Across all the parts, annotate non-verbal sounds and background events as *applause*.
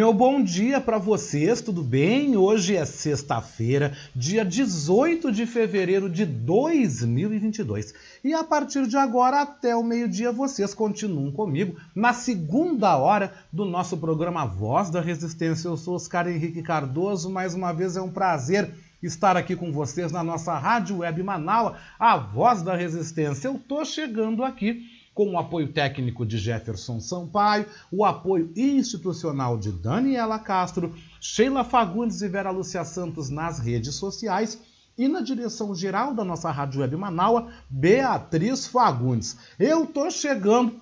Meu bom dia para vocês, tudo bem? Hoje é sexta-feira, dia 18 de fevereiro de 2022. E a partir de agora até o meio-dia vocês continuam comigo na segunda hora do nosso programa Voz da Resistência. Eu sou Oscar Henrique Cardoso, mais uma vez é um prazer estar aqui com vocês na nossa Rádio Web Manaus, a Voz da Resistência. Eu tô chegando aqui com o apoio técnico de Jefferson Sampaio, o apoio institucional de Daniela Castro, Sheila Fagundes e Vera Lúcia Santos nas redes sociais e na direção geral da nossa Rádio Web Manaua, Beatriz Fagundes. Eu tô chegando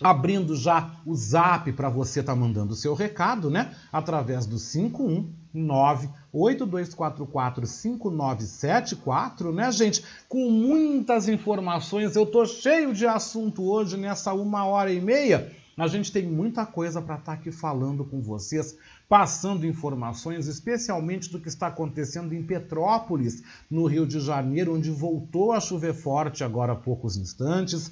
abrindo já o zap para você estar tá mandando o seu recado, né? Através do 51982445974, né, gente? Com muitas informações. Eu tô cheio de assunto hoje nessa uma hora e meia. A gente tem muita coisa para estar tá aqui falando com vocês, passando informações, especialmente do que está acontecendo em Petrópolis, no Rio de Janeiro, onde voltou a chover forte agora há poucos instantes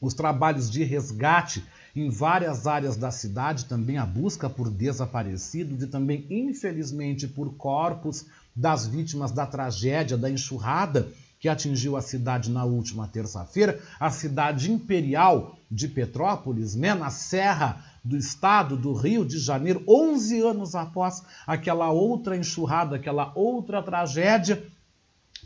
os trabalhos de resgate em várias áreas da cidade, também a busca por desaparecidos e também, infelizmente, por corpos das vítimas da tragédia da enxurrada que atingiu a cidade na última terça-feira, a cidade imperial de Petrópolis, né, na serra do estado do Rio de Janeiro, 11 anos após aquela outra enxurrada, aquela outra tragédia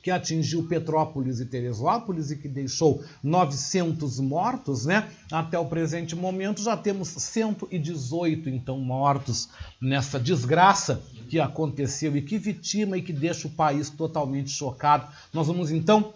que atingiu Petrópolis e Teresópolis e que deixou 900 mortos, né? Até o presente momento já temos 118 então mortos nessa desgraça que aconteceu e que vitima e que deixa o país totalmente chocado. Nós vamos então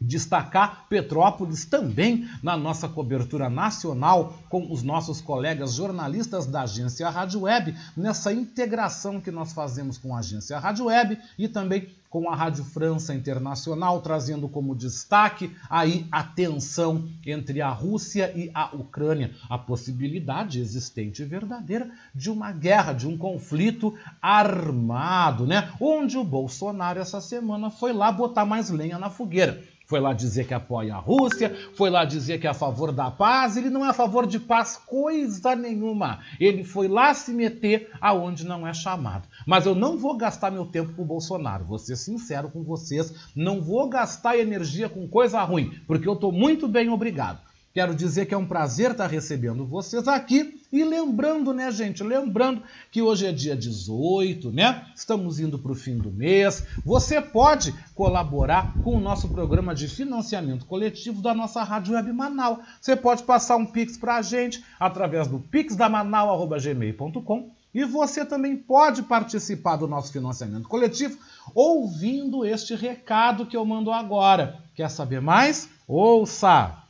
destacar Petrópolis também na nossa cobertura nacional com os nossos colegas jornalistas da agência Rádio Web, nessa integração que nós fazemos com a agência Rádio Web e também com a Rádio França Internacional, trazendo como destaque aí a tensão entre a Rússia e a Ucrânia, a possibilidade existente e verdadeira de uma guerra, de um conflito armado, né? Onde o Bolsonaro essa semana foi lá botar mais lenha na fogueira foi lá dizer que apoia a Rússia, foi lá dizer que é a favor da paz. Ele não é a favor de paz coisa nenhuma. Ele foi lá se meter aonde não é chamado. Mas eu não vou gastar meu tempo com o Bolsonaro, vou ser sincero com vocês. Não vou gastar energia com coisa ruim, porque eu estou muito bem obrigado. Quero dizer que é um prazer estar recebendo vocês aqui e lembrando, né, gente? Lembrando que hoje é dia 18, né? Estamos indo para o fim do mês. Você pode colaborar com o nosso programa de financiamento coletivo da nossa Rádio Web Manaus. Você pode passar um pix para a gente através do pixdamanau.gmail.com e você também pode participar do nosso financiamento coletivo ouvindo este recado que eu mando agora. Quer saber mais? Ouça!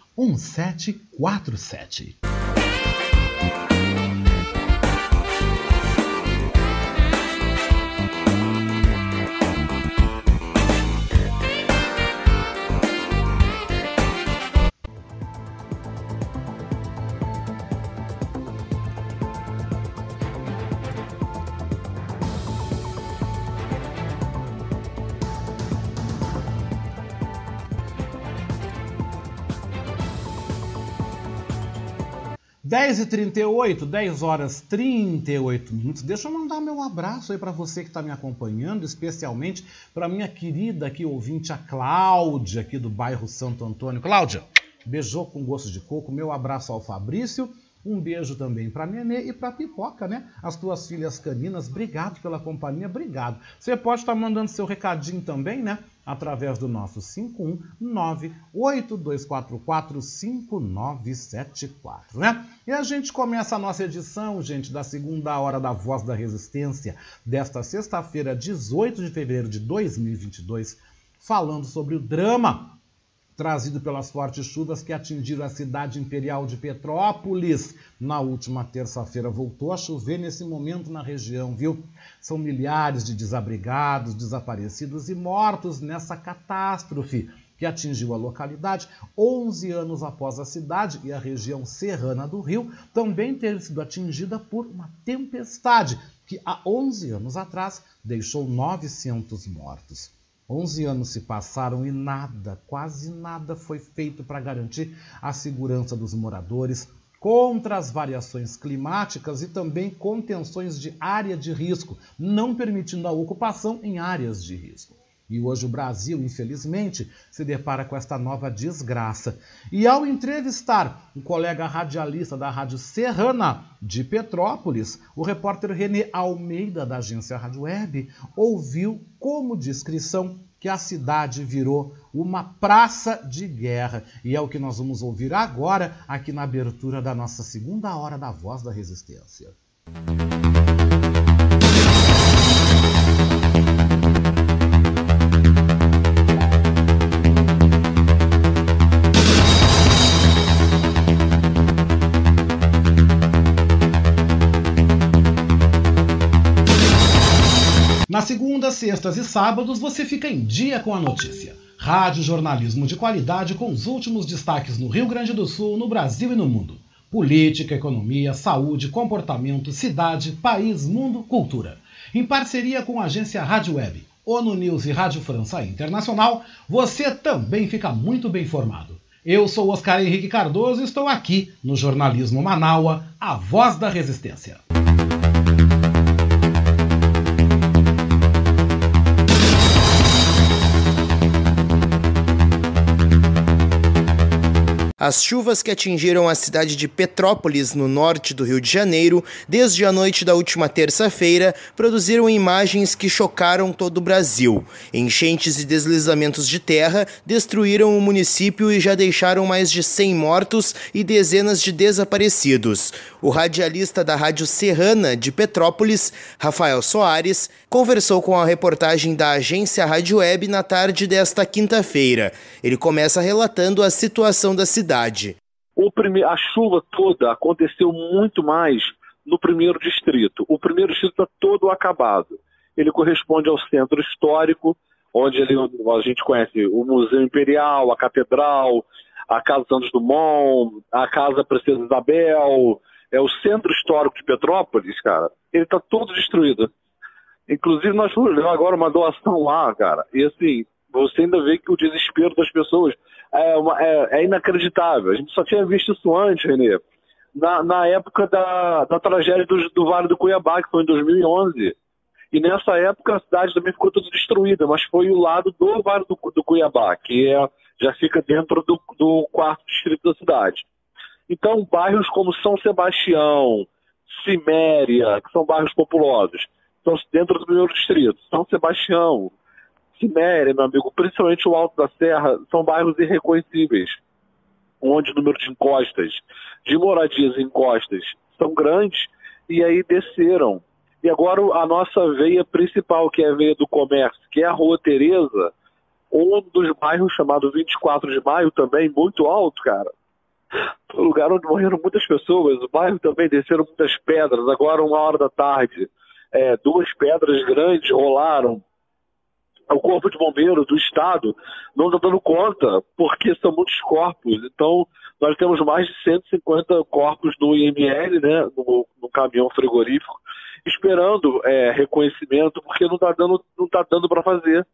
1747. 10h38, 10 horas 38 minutos. Deixa eu mandar meu abraço aí para você que está me acompanhando, especialmente para minha querida aqui ouvinte, a Cláudia, aqui do bairro Santo Antônio. Cláudia, beijou com gosto de coco. Meu abraço ao Fabrício. Um beijo também para Nenê e para Pipoca, né? As tuas filhas caninas, obrigado pela companhia, obrigado. Você pode estar tá mandando seu recadinho também, né? através do nosso 51982445974, né? E a gente começa a nossa edição, gente, da segunda hora da Voz da Resistência, desta sexta-feira, 18 de fevereiro de 2022, falando sobre o drama trazido pelas fortes chuvas que atingiram a cidade imperial de Petrópolis. Na última terça-feira voltou a chover nesse momento na região, viu? São milhares de desabrigados, desaparecidos e mortos nessa catástrofe que atingiu a localidade 11 anos após a cidade e a região serrana do Rio também ter sido atingida por uma tempestade que há 11 anos atrás deixou 900 mortos. 11 anos se passaram e nada, quase nada foi feito para garantir a segurança dos moradores contra as variações climáticas e também contenções de área de risco, não permitindo a ocupação em áreas de risco. E hoje o Brasil, infelizmente, se depara com esta nova desgraça. E ao entrevistar um colega radialista da Rádio Serrana de Petrópolis, o repórter René Almeida, da agência Rádio Web, ouviu como descrição que a cidade virou uma praça de guerra. E é o que nós vamos ouvir agora, aqui na abertura da nossa segunda hora da Voz da Resistência. Música Sextas e sábados você fica em dia com a notícia. Rádio jornalismo de qualidade com os últimos destaques no Rio Grande do Sul, no Brasil e no mundo. Política, economia, saúde, comportamento, cidade, país, mundo, cultura. Em parceria com a agência Rádio Web, ONU News e Rádio França Internacional, você também fica muito bem informado. Eu sou Oscar Henrique Cardoso e estou aqui no Jornalismo Manaua, a voz da resistência. As chuvas que atingiram a cidade de Petrópolis, no norte do Rio de Janeiro, desde a noite da última terça-feira, produziram imagens que chocaram todo o Brasil. Enchentes e deslizamentos de terra destruíram o município e já deixaram mais de 100 mortos e dezenas de desaparecidos. O radialista da Rádio Serrana de Petrópolis, Rafael Soares, conversou com a reportagem da agência Rádio Web na tarde desta quinta-feira. Ele começa relatando a situação da cidade cidade. Prime... A chuva toda aconteceu muito mais no primeiro distrito. O primeiro distrito está todo acabado. Ele corresponde ao centro histórico, onde a gente conhece o Museu Imperial, a Catedral, a Casa Santos Dumont, a Casa Princesa Isabel, é o centro histórico de Petrópolis, cara. Ele está todo destruído. Inclusive, nós fomos agora uma doação lá, cara. E assim, você ainda vê que o desespero das pessoas é, uma, é, é, inacreditável. A gente só tinha visto isso antes, Renê, na, na época da, da tragédia do, do Vale do Cuiabá, que foi em 2011. E nessa época a cidade também ficou toda destruída, mas foi o lado do Vale do, do Cuiabá, que é, já fica dentro do, do quarto distrito da cidade. Então, bairros como São Sebastião, Ciméria, que são bairros populosos, estão dentro do primeiro distrito. São Sebastião, Ciméria, meu amigo, principalmente o Alto da Serra, são bairros irreconhecíveis, onde o número de encostas, de moradias em encostas, são grandes, e aí desceram. E agora a nossa veia principal, que é a veia do comércio, que é a Rua Tereza, um dos bairros chamado 24 de Maio, também muito alto, cara. Um lugar onde morreram muitas pessoas. O bairro também desceram muitas pedras. Agora, uma hora da tarde, é, duas pedras grandes rolaram o Corpo de Bombeiros do Estado não está dando conta, porque são muitos corpos. Então, nós temos mais de 150 corpos no IML, né, no, no caminhão frigorífico, esperando é, reconhecimento, porque não está dando, não tá dando para fazer.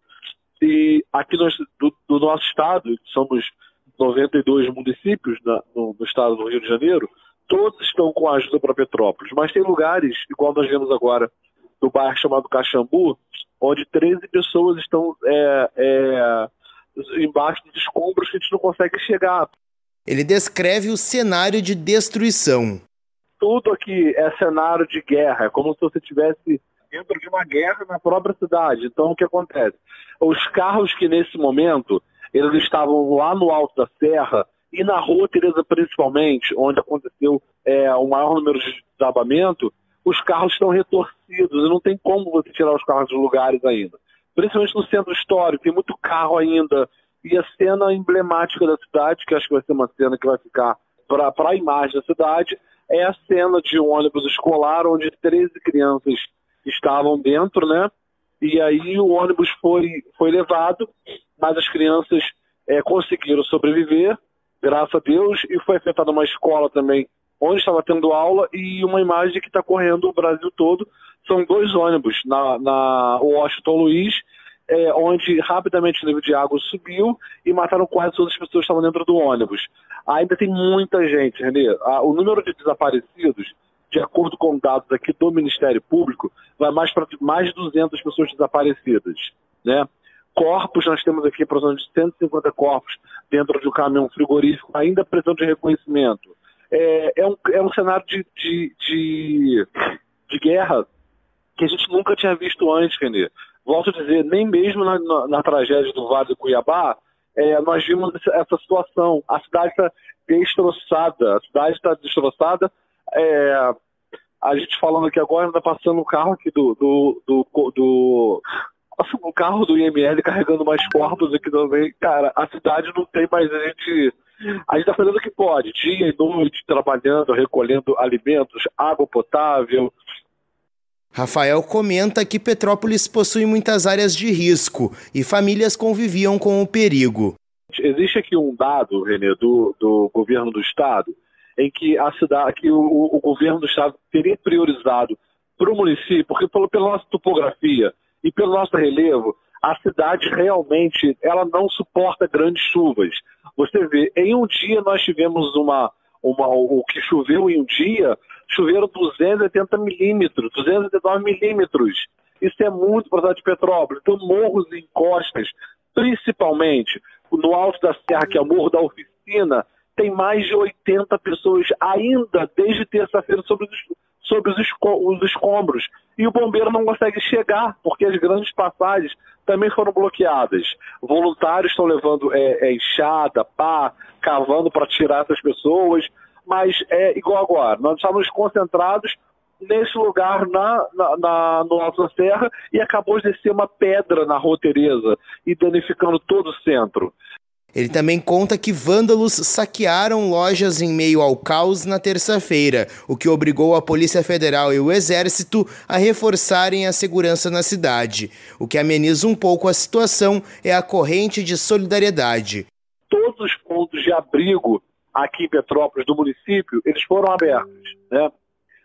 E aqui nós, do, do, nosso estado, somos 92 municípios na, no, no estado do Rio de Janeiro, todos estão com ajuda para Petrópolis, mas tem lugares, igual nós vemos agora, no bairro chamado Caxambu, onde 13 pessoas estão é, é, embaixo dos escombros que a gente não consegue chegar. Ele descreve o cenário de destruição. Tudo aqui é cenário de guerra, é como se você estivesse dentro de uma guerra na própria cidade. Então, o que acontece? Os carros que nesse momento eles estavam lá no alto da serra e na rua Teresa principalmente, onde aconteceu é, o maior número de desabamento, os carros estão retorcidos e não tem como você tirar os carros dos lugares ainda. Principalmente no centro histórico, tem muito carro ainda. E a cena emblemática da cidade, que acho que vai ser uma cena que vai ficar para a imagem da cidade, é a cena de um ônibus escolar onde 13 crianças estavam dentro, né? E aí o ônibus foi, foi levado, mas as crianças é, conseguiram sobreviver, graças a Deus, e foi afetada uma escola também onde estava tendo aula e uma imagem que está correndo o Brasil todo. São dois ônibus na, na Washington Luiz, é, onde rapidamente o nível de água subiu e mataram quase todas as pessoas que estavam dentro do ônibus. Ainda tem muita gente, Renê. o número de desaparecidos, de acordo com dados aqui do Ministério Público, vai mais para mais de 200 pessoas desaparecidas. Né? Corpos, nós temos aqui aproximadamente 150 corpos dentro de um caminhão frigorífico, ainda precisando de reconhecimento é, é, um, é um cenário de, de, de, de, guerra que a gente nunca tinha visto antes, Renê. Volto a dizer, nem mesmo na, na, na tragédia do Vale do Cuiabá, é, nós vimos essa situação. A cidade está destroçada, a cidade está destroçada. É, a gente falando aqui agora, está passando um carro aqui do, do, do, do carro do IML carregando mais corpos aqui também. Cara, a cidade não tem mais gente a gente está fazendo o que pode, dia e noite, trabalhando, recolhendo alimentos, água potável. Rafael comenta que Petrópolis possui muitas áreas de risco e famílias conviviam com o perigo. Existe aqui um dado, Renê, do, do governo do estado, em que a cidade, que o, o governo do estado teria priorizado para o município, porque pelo, pela nossa topografia e pelo nosso relevo, a cidade realmente ela não suporta grandes chuvas. Você vê, em um dia nós tivemos uma, uma o que choveu em um dia, choveram 280 milímetros, 289 milímetros. Isso é muito para a cidade de Petrópolis. Então, morros e encostas, principalmente no alto da serra, que é o Morro da Oficina, tem mais de 80 pessoas ainda desde terça-feira sobre os, sobre os, os escombros. E o bombeiro não consegue chegar, porque as grandes passagens também foram bloqueadas. Voluntários estão levando é, é, enxada, pá, cavando para tirar essas pessoas, mas é igual agora. Nós estávamos concentrados nesse lugar na, na, na, no Alto da Serra e acabou de descer uma pedra na Rua Tereza e danificando todo o centro. Ele também conta que vândalos saquearam lojas em meio ao caos na terça-feira, o que obrigou a Polícia Federal e o Exército a reforçarem a segurança na cidade. O que ameniza um pouco a situação é a corrente de solidariedade. Todos os pontos de abrigo aqui em Petrópolis, do município, eles foram abertos. Né?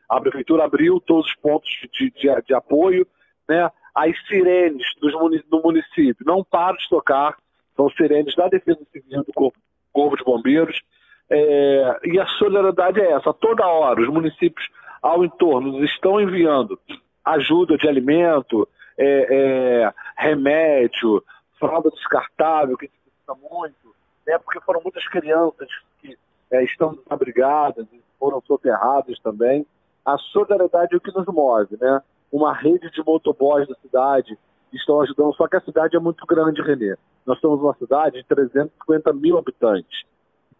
A prefeitura abriu todos os pontos de, de, de apoio, né? as sirenes do município não param de tocar, são sirenes da Defesa Civil do Corpo, Corpo de Bombeiros. É, e a solidariedade é essa. Toda hora, os municípios ao entorno estão enviando ajuda de alimento, é, é, remédio, fralda descartável, que precisa muito, né, porque foram muitas crianças que é, estão desabrigadas e foram soterradas também. A solidariedade é o que nos move, né? Uma rede de motoboys da cidade estão ajudando, só que a cidade é muito grande, Renê. Nós somos uma cidade de 350 mil habitantes.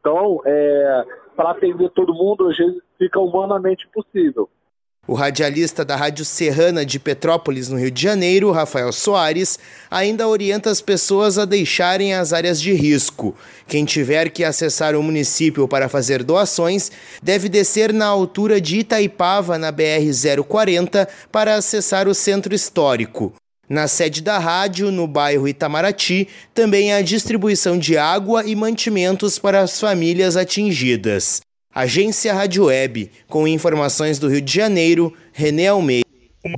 Então, é, para atender todo mundo, às vezes fica humanamente impossível. O radialista da Rádio Serrana de Petrópolis, no Rio de Janeiro, Rafael Soares, ainda orienta as pessoas a deixarem as áreas de risco. Quem tiver que acessar o município para fazer doações deve descer na altura de Itaipava, na BR-040, para acessar o centro histórico. Na sede da rádio, no bairro Itamaraty, também há distribuição de água e mantimentos para as famílias atingidas. Agência Rádio Web, com informações do Rio de Janeiro, René Almeida.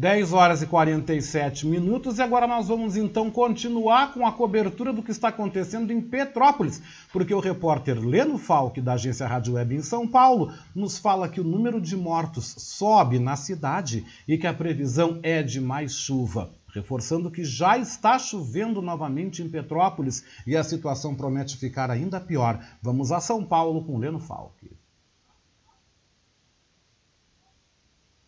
10 horas e 47 minutos e agora nós vamos então continuar com a cobertura do que está acontecendo em Petrópolis, porque o repórter Leno Falck, da agência Rádio Web em São Paulo, nos fala que o número de mortos sobe na cidade e que a previsão é de mais chuva. Reforçando que já está chovendo novamente em Petrópolis e a situação promete ficar ainda pior. Vamos a São Paulo com Leno Falck.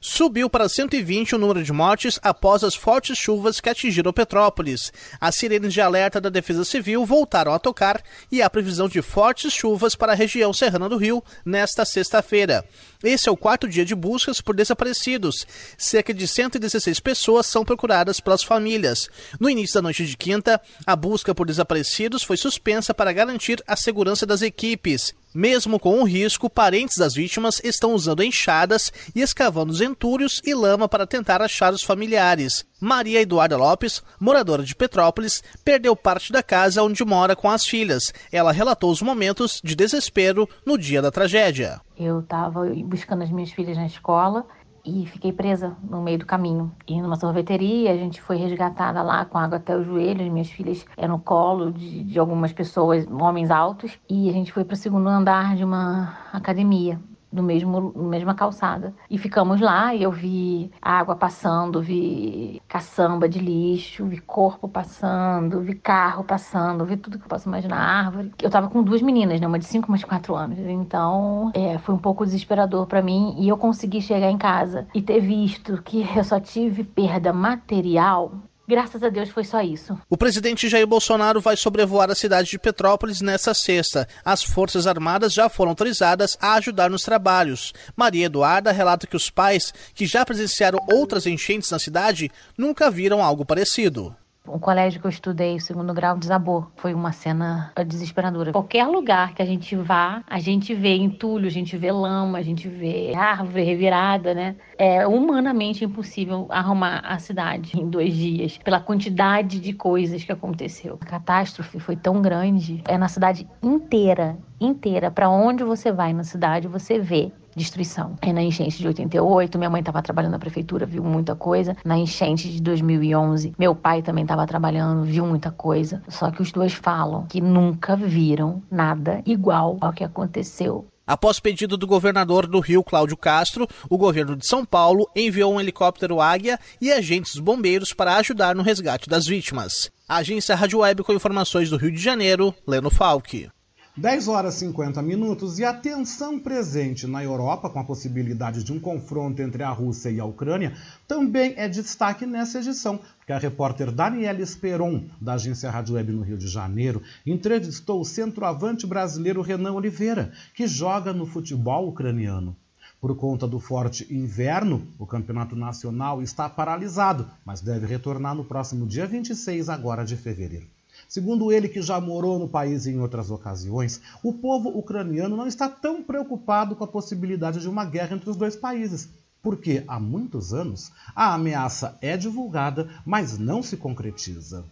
Subiu para 120 o número de mortes após as fortes chuvas que atingiram Petrópolis. As sirenes de alerta da Defesa Civil voltaram a tocar e há previsão de fortes chuvas para a região serrana do Rio nesta sexta-feira. Esse é o quarto dia de buscas por desaparecidos. Cerca de 116 pessoas são procuradas pelas famílias. No início da noite de quinta, a busca por desaparecidos foi suspensa para garantir a segurança das equipes. Mesmo com o risco, parentes das vítimas estão usando enxadas e escavando os entulhos e lama para tentar achar os familiares. Maria Eduarda Lopes, moradora de Petrópolis, perdeu parte da casa onde mora com as filhas. Ela relatou os momentos de desespero no dia da tragédia. Eu estava buscando as minhas filhas na escola e fiquei presa no meio do caminho. E numa sorveteria, a gente foi resgatada lá com água até os joelhos. Minhas filhas eram no colo de, de algumas pessoas, homens altos, e a gente foi para o segundo andar de uma academia no mesmo mesma calçada. E ficamos lá e eu vi água passando, vi caçamba de lixo, vi corpo passando, vi carro passando, vi tudo que eu posso imaginar, árvore. Eu tava com duas meninas, né, uma de 5 uma de 4 anos. Então, é, foi um pouco desesperador para mim e eu consegui chegar em casa e ter visto que eu só tive perda material Graças a Deus foi só isso. O presidente Jair Bolsonaro vai sobrevoar a cidade de Petrópolis nesta sexta. As Forças Armadas já foram autorizadas a ajudar nos trabalhos. Maria Eduarda relata que os pais, que já presenciaram outras enchentes na cidade, nunca viram algo parecido. O colégio que eu estudei, o segundo grau, desabou. Foi uma cena desesperadora. Qualquer lugar que a gente vá, a gente vê entulho, a gente vê lama, a gente vê árvore revirada, né? É humanamente impossível arrumar a cidade em dois dias, pela quantidade de coisas que aconteceu. A catástrofe foi tão grande, é na cidade inteira, inteira. Para onde você vai na cidade, você vê destruição. É na enchente de 88, minha mãe estava trabalhando na prefeitura, viu muita coisa. Na enchente de 2011, meu pai também estava trabalhando, viu muita coisa. Só que os dois falam que nunca viram nada igual ao que aconteceu Após pedido do governador do Rio, Cláudio Castro, o governo de São Paulo enviou um helicóptero Águia e agentes bombeiros para ajudar no resgate das vítimas. A agência Rádio Web com informações do Rio de Janeiro, Leno Falck. 10 horas e 50 minutos e a tensão presente na Europa, com a possibilidade de um confronto entre a Rússia e a Ucrânia, também é destaque nessa edição, porque a repórter Daniela Esperon, da agência Rádio Web no Rio de Janeiro, entrevistou o centroavante brasileiro Renan Oliveira, que joga no futebol ucraniano. Por conta do forte inverno, o campeonato nacional está paralisado, mas deve retornar no próximo dia 26 agora de fevereiro. Segundo ele, que já morou no país em outras ocasiões, o povo ucraniano não está tão preocupado com a possibilidade de uma guerra entre os dois países, porque há muitos anos a ameaça é divulgada, mas não se concretiza.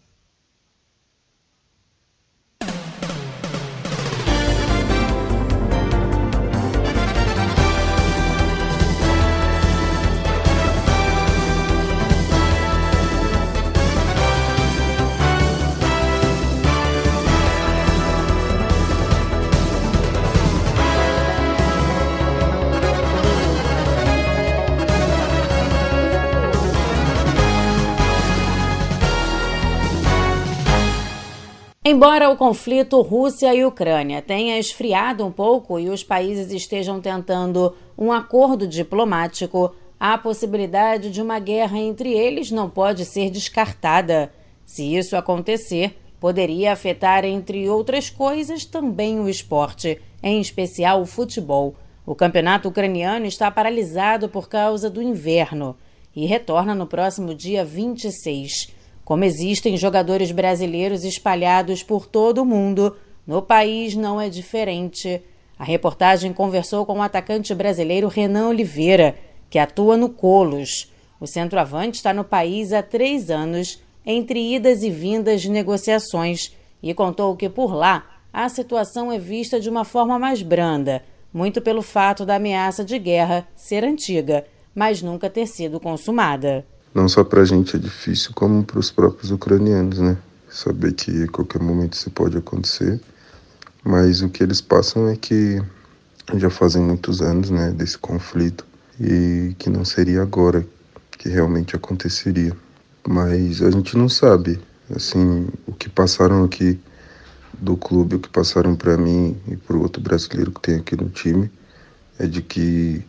Embora o conflito Rússia e Ucrânia tenha esfriado um pouco e os países estejam tentando um acordo diplomático, a possibilidade de uma guerra entre eles não pode ser descartada. Se isso acontecer, poderia afetar, entre outras coisas, também o esporte, em especial o futebol. O campeonato ucraniano está paralisado por causa do inverno e retorna no próximo dia 26. Como existem jogadores brasileiros espalhados por todo o mundo, no país não é diferente. A reportagem conversou com o atacante brasileiro Renan Oliveira, que atua no Colos. O centroavante está no país há três anos, entre idas e vindas de negociações, e contou que por lá a situação é vista de uma forma mais branda, muito pelo fato da ameaça de guerra ser antiga, mas nunca ter sido consumada. Não só para a gente é difícil, como para os próprios ucranianos, né? Saber que a qualquer momento isso pode acontecer. Mas o que eles passam é que já fazem muitos anos, né, desse conflito e que não seria agora que realmente aconteceria. Mas a gente não sabe, assim, o que passaram aqui do clube, o que passaram para mim e para o outro brasileiro que tem aqui no time, é de que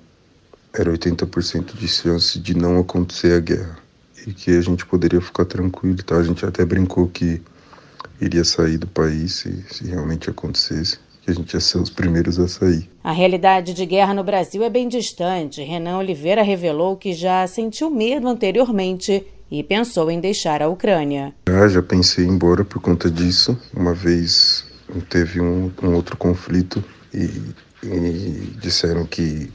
era 80% de chance de não acontecer a guerra e que a gente poderia ficar tranquilo, tá? A gente até brincou que iria sair do país se, se realmente acontecesse, que a gente ia ser os primeiros a sair. A realidade de guerra no Brasil é bem distante. Renan Oliveira revelou que já sentiu medo anteriormente e pensou em deixar a Ucrânia. Ah, já pensei em ir embora por conta disso. Uma vez teve um, um outro conflito e, e disseram que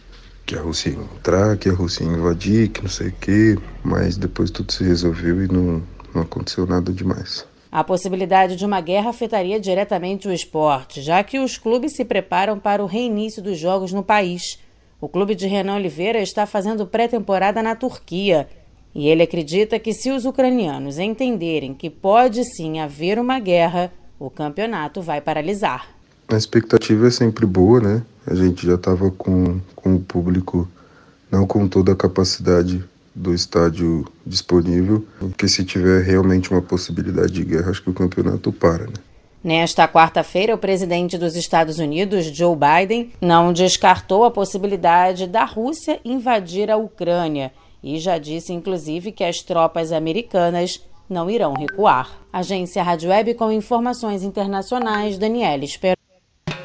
que a Rússia ia entrar, que a Rússia ia invadir, que não sei o quê, mas depois tudo se resolveu e não, não aconteceu nada demais. A possibilidade de uma guerra afetaria diretamente o esporte, já que os clubes se preparam para o reinício dos jogos no país. O clube de Renan Oliveira está fazendo pré-temporada na Turquia e ele acredita que se os ucranianos entenderem que pode sim haver uma guerra, o campeonato vai paralisar. A expectativa é sempre boa, né? A gente já estava com, com o público, não com toda a capacidade do estádio disponível, porque se tiver realmente uma possibilidade de guerra, acho que o campeonato para, né? Nesta quarta-feira, o presidente dos Estados Unidos, Joe Biden, não descartou a possibilidade da Rússia invadir a Ucrânia e já disse, inclusive, que as tropas americanas não irão recuar. Agência Rádio Web com informações internacionais, Daniela Esperon.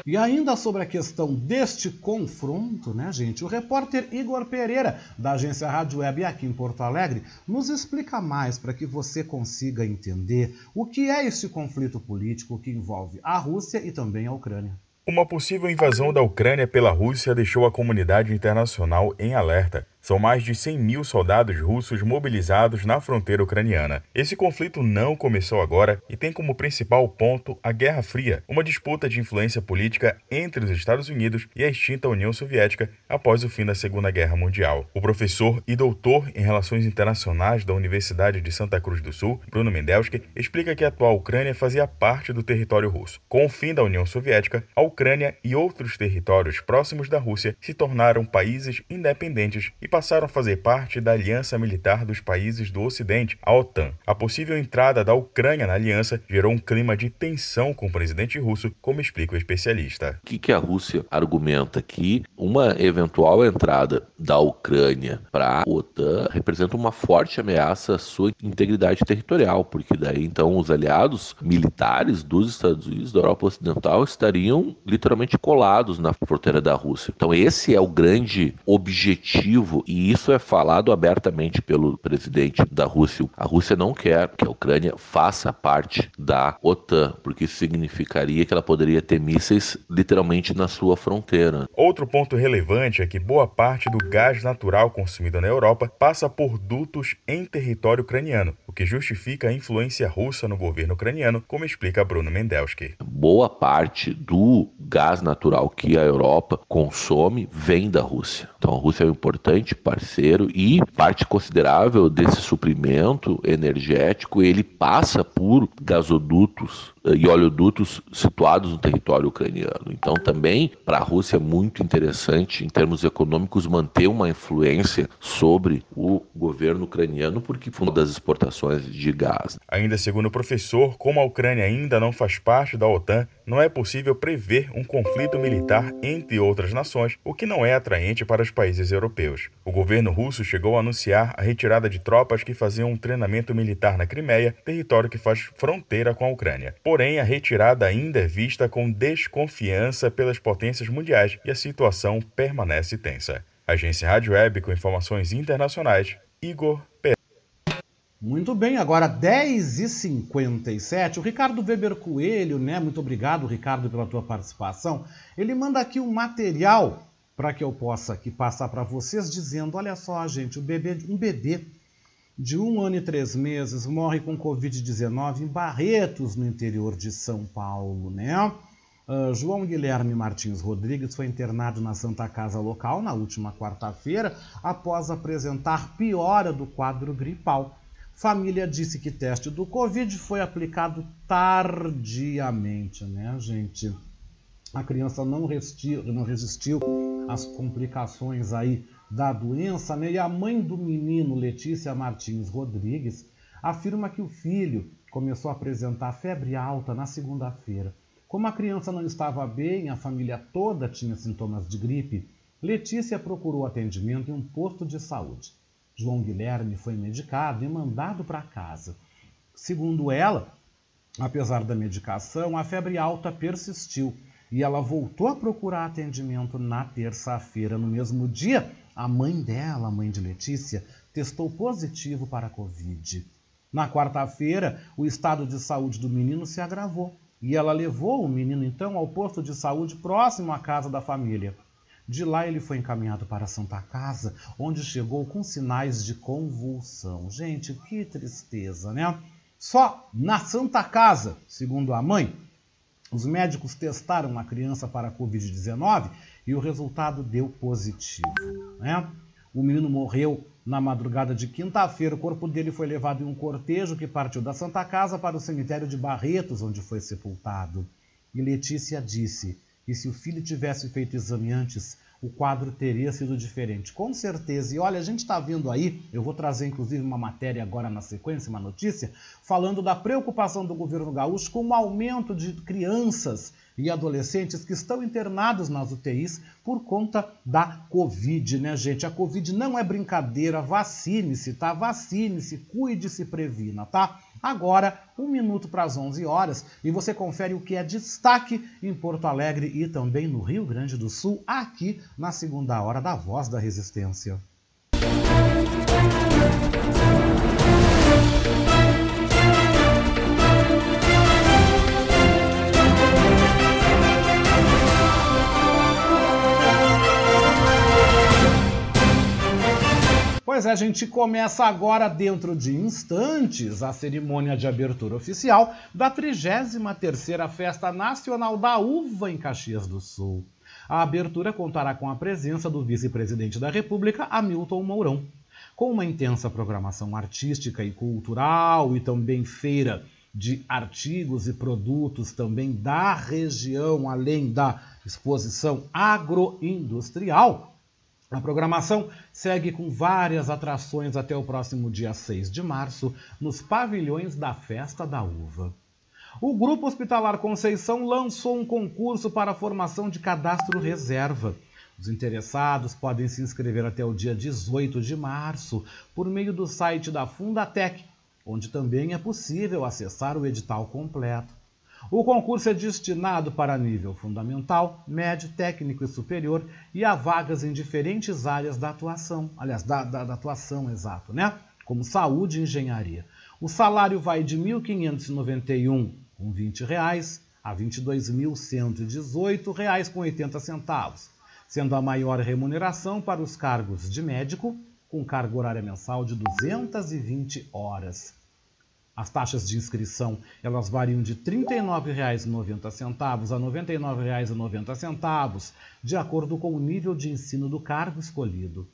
E ainda sobre a questão deste confronto, né, gente? O repórter Igor Pereira, da agência Rádio Web aqui em Porto Alegre, nos explica mais para que você consiga entender o que é esse conflito político que envolve a Rússia e também a Ucrânia. Uma possível invasão da Ucrânia pela Rússia deixou a comunidade internacional em alerta. São mais de 100 mil soldados russos mobilizados na fronteira ucraniana. Esse conflito não começou agora e tem como principal ponto a Guerra Fria, uma disputa de influência política entre os Estados Unidos e a extinta União Soviética após o fim da Segunda Guerra Mundial. O professor e doutor em Relações Internacionais da Universidade de Santa Cruz do Sul, Bruno Mendelski, explica que a atual Ucrânia fazia parte do território russo. Com o fim da União Soviética, a Ucrânia e outros territórios próximos da Rússia se tornaram países independentes e passaram a fazer parte da Aliança Militar dos Países do Ocidente, a OTAN. A possível entrada da Ucrânia na aliança gerou um clima de tensão com o presidente russo, como explica o especialista. O que, que a Rússia argumenta? Que uma eventual entrada da Ucrânia para a OTAN representa uma forte ameaça à sua integridade territorial, porque daí então os aliados militares dos Estados Unidos da Europa Ocidental estariam literalmente colados na fronteira da Rússia. Então esse é o grande objetivo e isso é falado abertamente pelo presidente da Rússia. A Rússia não quer que a Ucrânia faça parte da OTAN, porque isso significaria que ela poderia ter mísseis literalmente na sua fronteira. Outro ponto relevante é que boa parte do gás natural consumido na Europa passa por dutos em território ucraniano, o que justifica a influência russa no governo ucraniano, como explica Bruno Mendelski. Boa parte do gás natural que a Europa consome vem da Rússia. Então a Rússia é um importante parceiro e parte considerável desse suprimento energético ele passa por gasodutos e oleodutos situados no território ucraniano. Então, também para a Rússia é muito interessante, em termos econômicos, manter uma influência sobre o governo ucraniano, porque foi uma das exportações de gás. Ainda segundo o professor, como a Ucrânia ainda não faz parte da OTAN, não é possível prever um conflito militar entre outras nações, o que não é atraente para os países europeus. O governo russo chegou a anunciar a retirada de tropas que faziam um treinamento militar na Crimeia, território que faz fronteira com a Ucrânia. Porém, a retirada ainda é vista com desconfiança pelas potências mundiais e a situação permanece tensa. Agência Rádio Web com informações internacionais, Igor Pereira. Muito bem, agora 10h57. O Ricardo Weber Coelho, né? Muito obrigado, Ricardo, pela tua participação. Ele manda aqui um material para que eu possa aqui passar para vocês, dizendo: olha só, gente, bebê, um bebê de um ano e três meses morre com Covid-19 em Barretos, no interior de São Paulo, né? Uh, João Guilherme Martins Rodrigues foi internado na Santa Casa local na última quarta-feira após apresentar piora do quadro gripal. Família disse que teste do Covid foi aplicado tardiamente, né, gente? A criança não resistiu, não resistiu às complicações aí da doença, né? E a mãe do menino, Letícia Martins Rodrigues, afirma que o filho começou a apresentar febre alta na segunda-feira. Como a criança não estava bem, a família toda tinha sintomas de gripe, Letícia procurou atendimento em um posto de saúde. João Guilherme foi medicado e mandado para casa. Segundo ela, apesar da medicação, a febre alta persistiu e ela voltou a procurar atendimento na terça-feira. No mesmo dia, a mãe dela, a mãe de Letícia, testou positivo para a Covid. Na quarta-feira, o estado de saúde do menino se agravou e ela levou o menino então ao posto de saúde próximo à casa da família. De lá ele foi encaminhado para a Santa Casa, onde chegou com sinais de convulsão. Gente, que tristeza, né? Só na Santa Casa, segundo a mãe, os médicos testaram a criança para a Covid-19 e o resultado deu positivo. Né? O menino morreu na madrugada de quinta-feira, o corpo dele foi levado em um cortejo que partiu da Santa Casa para o cemitério de Barretos, onde foi sepultado. E Letícia disse que se o filho tivesse feito exame antes, o quadro teria sido diferente. Com certeza. E olha, a gente está vendo aí, eu vou trazer inclusive uma matéria agora na sequência, uma notícia, falando da preocupação do governo gaúcho com o aumento de crianças e adolescentes que estão internados nas UTIs por conta da Covid, né, gente? A Covid não é brincadeira, vacine-se, tá? Vacine-se, cuide-se, previna, tá? Agora, um minuto para as 11 horas e você confere o que é destaque em Porto Alegre e também no Rio Grande do Sul, aqui na segunda hora da Voz da Resistência. Pois é, a gente começa agora, dentro de instantes, a cerimônia de abertura oficial da 33ª Festa Nacional da Uva em Caxias do Sul. A abertura contará com a presença do vice-presidente da República, Hamilton Mourão. Com uma intensa programação artística e cultural e também feira de artigos e produtos também da região, além da exposição agroindustrial, a programação segue com várias atrações até o próximo dia 6 de março nos pavilhões da Festa da Uva. O Grupo Hospitalar Conceição lançou um concurso para a formação de cadastro reserva. Os interessados podem se inscrever até o dia 18 de março por meio do site da Fundatec, onde também é possível acessar o edital completo. O concurso é destinado para nível fundamental, médio, técnico e superior e há vagas em diferentes áreas da atuação, aliás, da, da, da atuação, exato, né? Como saúde e engenharia. O salário vai de 1.591,20 reais a R$ 22.118,80, sendo a maior remuneração para os cargos de médico, com carga horária mensal de 220 horas. As taxas de inscrição elas variam de R$ 39,90 a R$ 99,90, de acordo com o nível de ensino do cargo escolhido.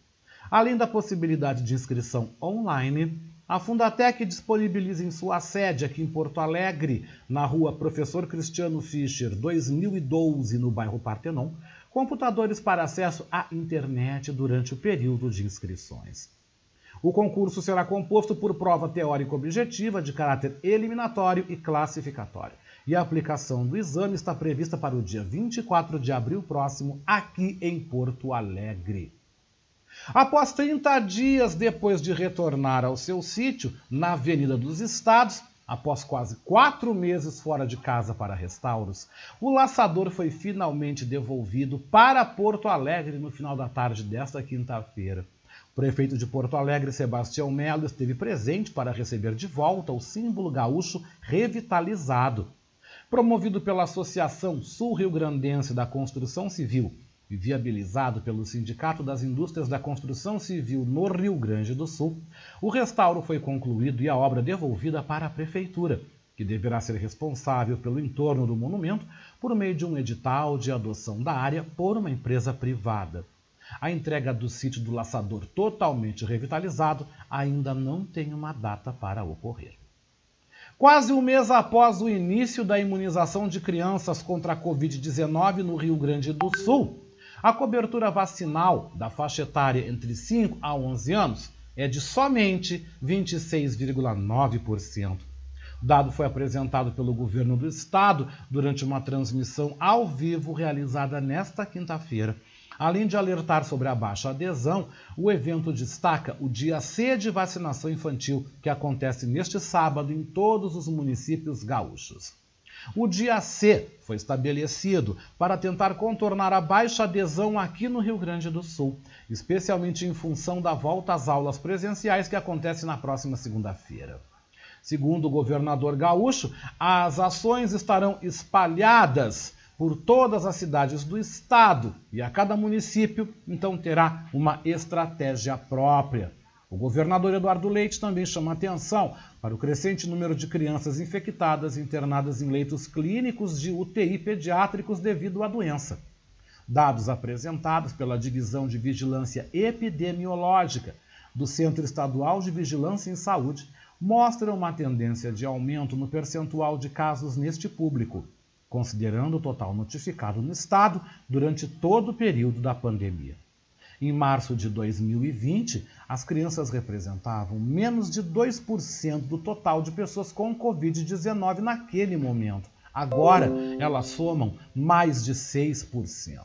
Além da possibilidade de inscrição online, a Fundatec disponibiliza em sua sede aqui em Porto Alegre, na rua Professor Cristiano Fischer, 2012, no bairro Partenon, computadores para acesso à internet durante o período de inscrições. O concurso será composto por prova teórica objetiva de caráter eliminatório e classificatório. E a aplicação do exame está prevista para o dia 24 de abril próximo, aqui em Porto Alegre. Após 30 dias depois de retornar ao seu sítio, na Avenida dos Estados, após quase quatro meses fora de casa para restauros, o laçador foi finalmente devolvido para Porto Alegre no final da tarde desta quinta-feira. Prefeito de Porto Alegre, Sebastião Melo, esteve presente para receber de volta o símbolo gaúcho revitalizado. Promovido pela Associação Sul-Rio Grandense da Construção Civil e viabilizado pelo Sindicato das Indústrias da Construção Civil no Rio Grande do Sul, o restauro foi concluído e a obra devolvida para a Prefeitura, que deverá ser responsável pelo entorno do monumento por meio de um edital de adoção da área por uma empresa privada. A entrega do sítio do laçador totalmente revitalizado ainda não tem uma data para ocorrer. Quase um mês após o início da imunização de crianças contra a Covid-19 no Rio Grande do Sul, a cobertura vacinal da faixa etária entre 5 a 11 anos é de somente 26,9%. O dado foi apresentado pelo governo do estado durante uma transmissão ao vivo realizada nesta quinta-feira Além de alertar sobre a baixa adesão, o evento destaca o Dia C de Vacinação Infantil, que acontece neste sábado em todos os municípios gaúchos. O Dia C foi estabelecido para tentar contornar a baixa adesão aqui no Rio Grande do Sul, especialmente em função da volta às aulas presenciais que acontece na próxima segunda-feira. Segundo o governador gaúcho, as ações estarão espalhadas por todas as cidades do estado e a cada município então terá uma estratégia própria. O governador Eduardo Leite também chama atenção para o crescente número de crianças infectadas internadas em leitos clínicos de UTI pediátricos devido à doença. Dados apresentados pela Divisão de Vigilância Epidemiológica do Centro Estadual de Vigilância em Saúde mostram uma tendência de aumento no percentual de casos neste público, considerando o total notificado no Estado durante todo o período da pandemia. Em março de 2020, as crianças representavam menos de 2% do total de pessoas com Covid-19 naquele momento. Agora, elas somam mais de 6%.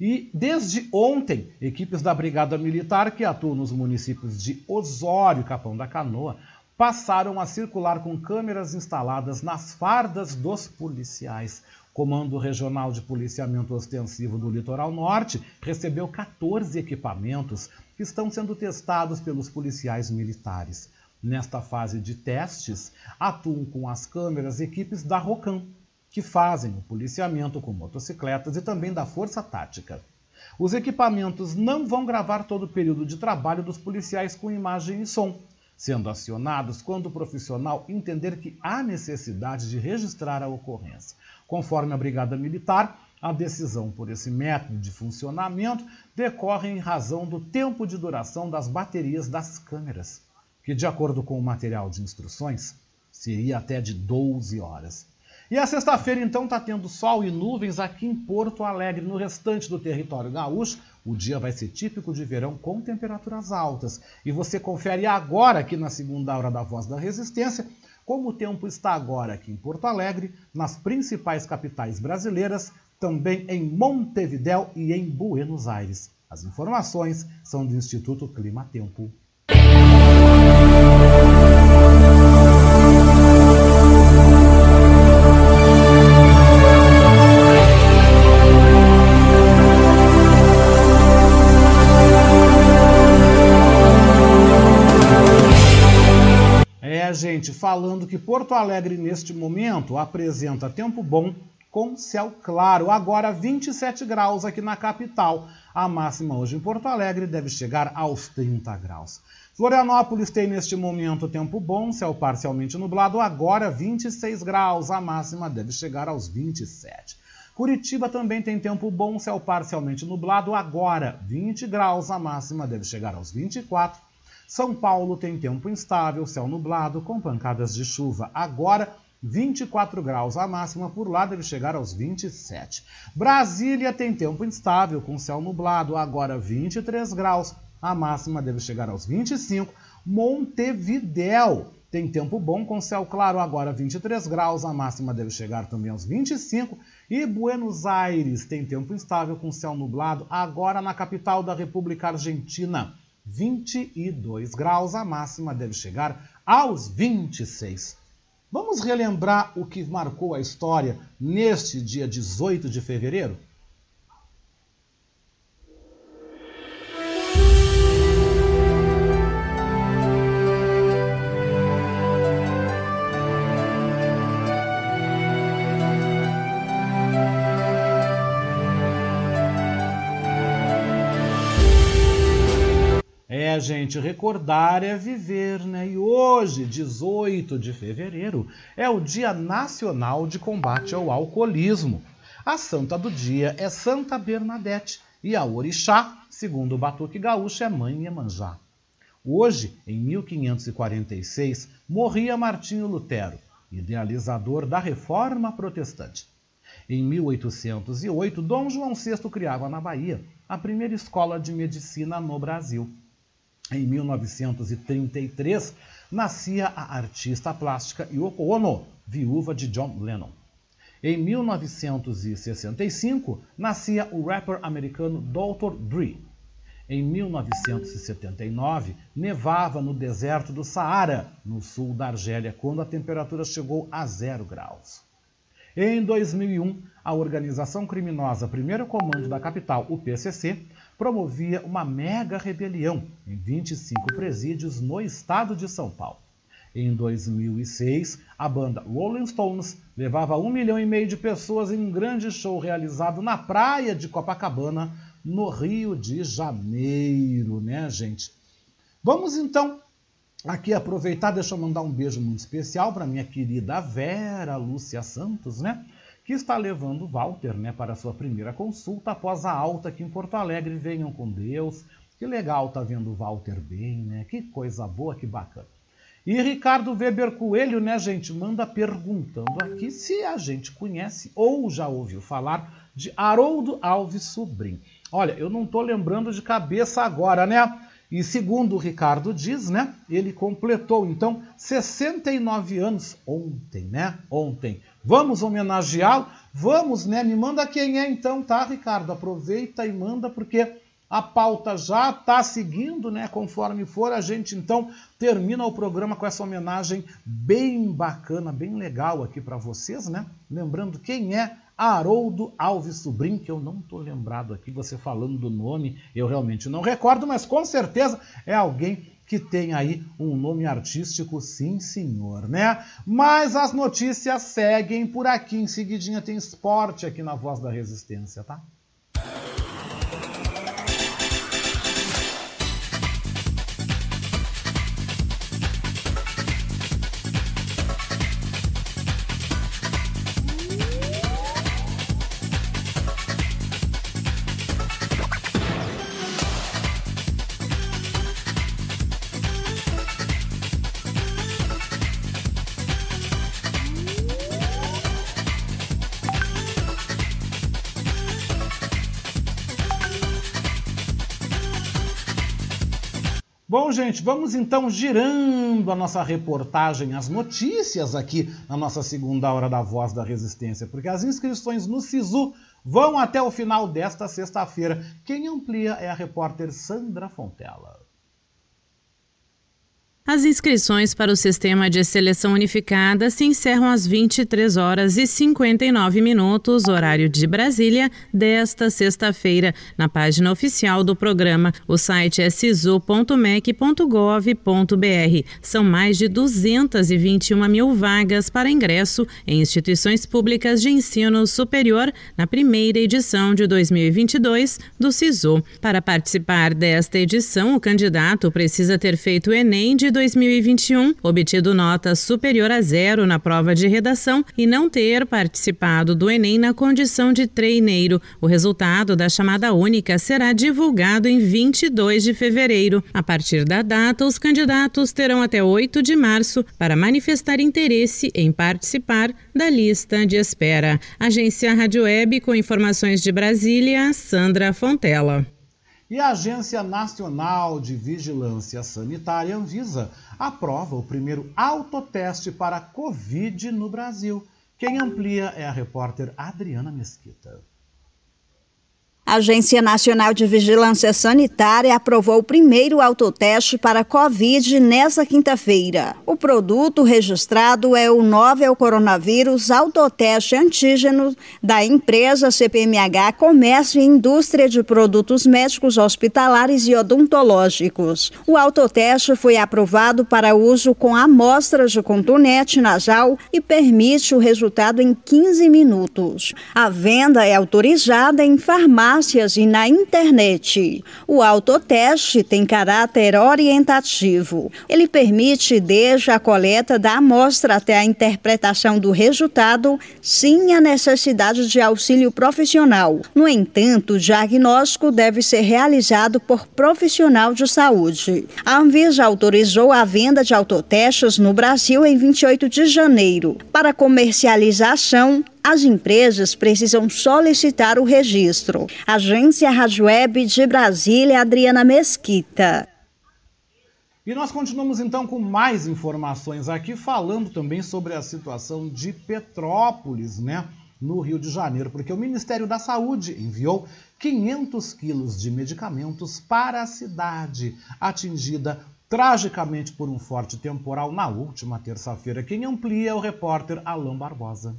E desde ontem, equipes da Brigada Militar que atuam nos municípios de Osório e Capão da Canoa passaram a circular com câmeras instaladas nas fardas dos policiais. Comando Regional de Policiamento Ostensivo do Litoral Norte recebeu 14 equipamentos que estão sendo testados pelos policiais militares. Nesta fase de testes, atuam com as câmeras equipes da ROCAM, que fazem o policiamento com motocicletas e também da Força Tática. Os equipamentos não vão gravar todo o período de trabalho dos policiais com imagem e som, sendo acionados quando o profissional entender que há necessidade de registrar a ocorrência. Conforme a Brigada Militar, a decisão por esse método de funcionamento decorre em razão do tempo de duração das baterias das câmeras, que, de acordo com o material de instruções, seria até de 12 horas. E a sexta-feira, então, está tendo sol e nuvens aqui em Porto Alegre. No restante do território gaúcho, o dia vai ser típico de verão com temperaturas altas. E você confere agora, aqui na segunda hora da Voz da Resistência, como o tempo está agora aqui em Porto Alegre, nas principais capitais brasileiras, também em Montevidéu e em Buenos Aires. As informações são do Instituto Clima Tempo. Gente, falando que Porto Alegre neste momento apresenta tempo bom com céu claro. Agora 27 graus aqui na capital. A máxima hoje em Porto Alegre deve chegar aos 30 graus. Florianópolis tem neste momento tempo bom, céu parcialmente nublado, agora 26 graus. A máxima deve chegar aos 27. Curitiba também tem tempo bom, céu parcialmente nublado, agora 20 graus. A máxima deve chegar aos 24. São Paulo tem tempo instável, céu nublado, com pancadas de chuva. Agora, 24 graus. A máxima por lá deve chegar aos 27. Brasília tem tempo instável, com céu nublado. Agora, 23 graus. A máxima deve chegar aos 25. Montevidéu tem tempo bom com céu claro, agora 23 graus, a máxima deve chegar também aos 25. E Buenos Aires tem tempo instável com céu nublado, agora na capital da República Argentina. 22 graus, a máxima deve chegar aos 26. Vamos relembrar o que marcou a história neste dia 18 de fevereiro? Gente, recordar é viver, né? E hoje, 18 de fevereiro, é o Dia Nacional de Combate ao Alcoolismo. A santa do dia é Santa Bernadette e a orixá, segundo o Batuque Gaúcho, é Mãe Iemanjá. Hoje, em 1546, morria Martinho Lutero, idealizador da Reforma Protestante. Em 1808, Dom João VI criava na Bahia a primeira escola de medicina no Brasil. Em 1933, nascia a artista plástica Yoko Ono, viúva de John Lennon. Em 1965, nascia o rapper americano Dr. Dre. Em 1979, nevava no deserto do Saara, no sul da Argélia, quando a temperatura chegou a zero graus. Em 2001, a organização criminosa Primeiro Comando da Capital, o PCC, promovia uma mega rebelião em 25 presídios no estado de São Paulo. Em 2006, a banda Rolling Stones levava um milhão e meio de pessoas em um grande show realizado na praia de Copacabana, no Rio de Janeiro, né, gente? Vamos então aqui aproveitar, deixa eu mandar um beijo muito especial para minha querida Vera Lúcia Santos, né? Que está levando Walter, né, para sua primeira consulta após a alta aqui em Porto Alegre. Venham com Deus. Que legal tá vendo o Walter bem, né? Que coisa boa, que bacana. E Ricardo Weber Coelho, né, gente, manda perguntando aqui se a gente conhece ou já ouviu falar de Haroldo Alves Sobrinho. Olha, eu não estou lembrando de cabeça agora, né? E segundo o Ricardo diz, né? Ele completou então 69 anos ontem, né? Ontem. Vamos homenageá-lo? Vamos, né? Me manda quem é então, tá, Ricardo? Aproveita e manda porque a pauta já está seguindo, né? Conforme for, a gente então termina o programa com essa homenagem bem bacana, bem legal aqui para vocês, né? Lembrando quem é Haroldo Alves Sobrinho, que eu não estou lembrado aqui, você falando do nome, eu realmente não recordo, mas com certeza é alguém que tem aí um nome artístico, sim senhor, né? Mas as notícias seguem por aqui, em seguidinha tem esporte aqui na Voz da Resistência, tá? Gente, vamos então girando a nossa reportagem, as notícias aqui na nossa segunda hora da Voz da Resistência, porque as inscrições no SISU vão até o final desta sexta-feira. Quem amplia é a repórter Sandra Fontela. As inscrições para o Sistema de Seleção Unificada se encerram às 23 horas e 59 minutos, horário de Brasília, desta sexta-feira, na página oficial do programa. O site é sisu.mec.gov.br. São mais de 221 mil vagas para ingresso em instituições públicas de ensino superior na primeira edição de 2022 do SISU. Para participar desta edição, o candidato precisa ter feito o Enem de 2021, obtido nota superior a zero na prova de redação e não ter participado do Enem na condição de treineiro. O resultado da chamada única será divulgado em 22 de fevereiro. A partir da data, os candidatos terão até 8 de março para manifestar interesse em participar da lista de espera. Agência Rádio Web com informações de Brasília, Sandra Fontela. E a Agência Nacional de Vigilância Sanitária, Anvisa, aprova o primeiro autoteste para Covid no Brasil. Quem amplia é a repórter Adriana Mesquita. A Agência Nacional de Vigilância Sanitária aprovou o primeiro autoteste para Covid nesta quinta-feira. O produto registrado é o novel coronavírus autoteste antígeno da empresa CPMH Comércio e Indústria de Produtos Médicos Hospitalares e Odontológicos. O autoteste foi aprovado para uso com amostras de cotonete nasal e permite o resultado em 15 minutos. A venda é autorizada em farmácias farmácias e na internet. O autoteste tem caráter orientativo. Ele permite, desde a coleta da amostra até a interpretação do resultado, sem a necessidade de auxílio profissional. No entanto, o diagnóstico deve ser realizado por profissional de saúde. A Anvisa autorizou a venda de autotestes no Brasil em 28 de janeiro. Para comercialização, as empresas precisam solicitar o registro. Agência Rádio Web de Brasília, Adriana Mesquita. E nós continuamos então com mais informações aqui, falando também sobre a situação de Petrópolis, né? No Rio de Janeiro, porque o Ministério da Saúde enviou 500 quilos de medicamentos para a cidade, atingida tragicamente por um forte temporal na última terça-feira. Quem amplia é o repórter Alain Barbosa.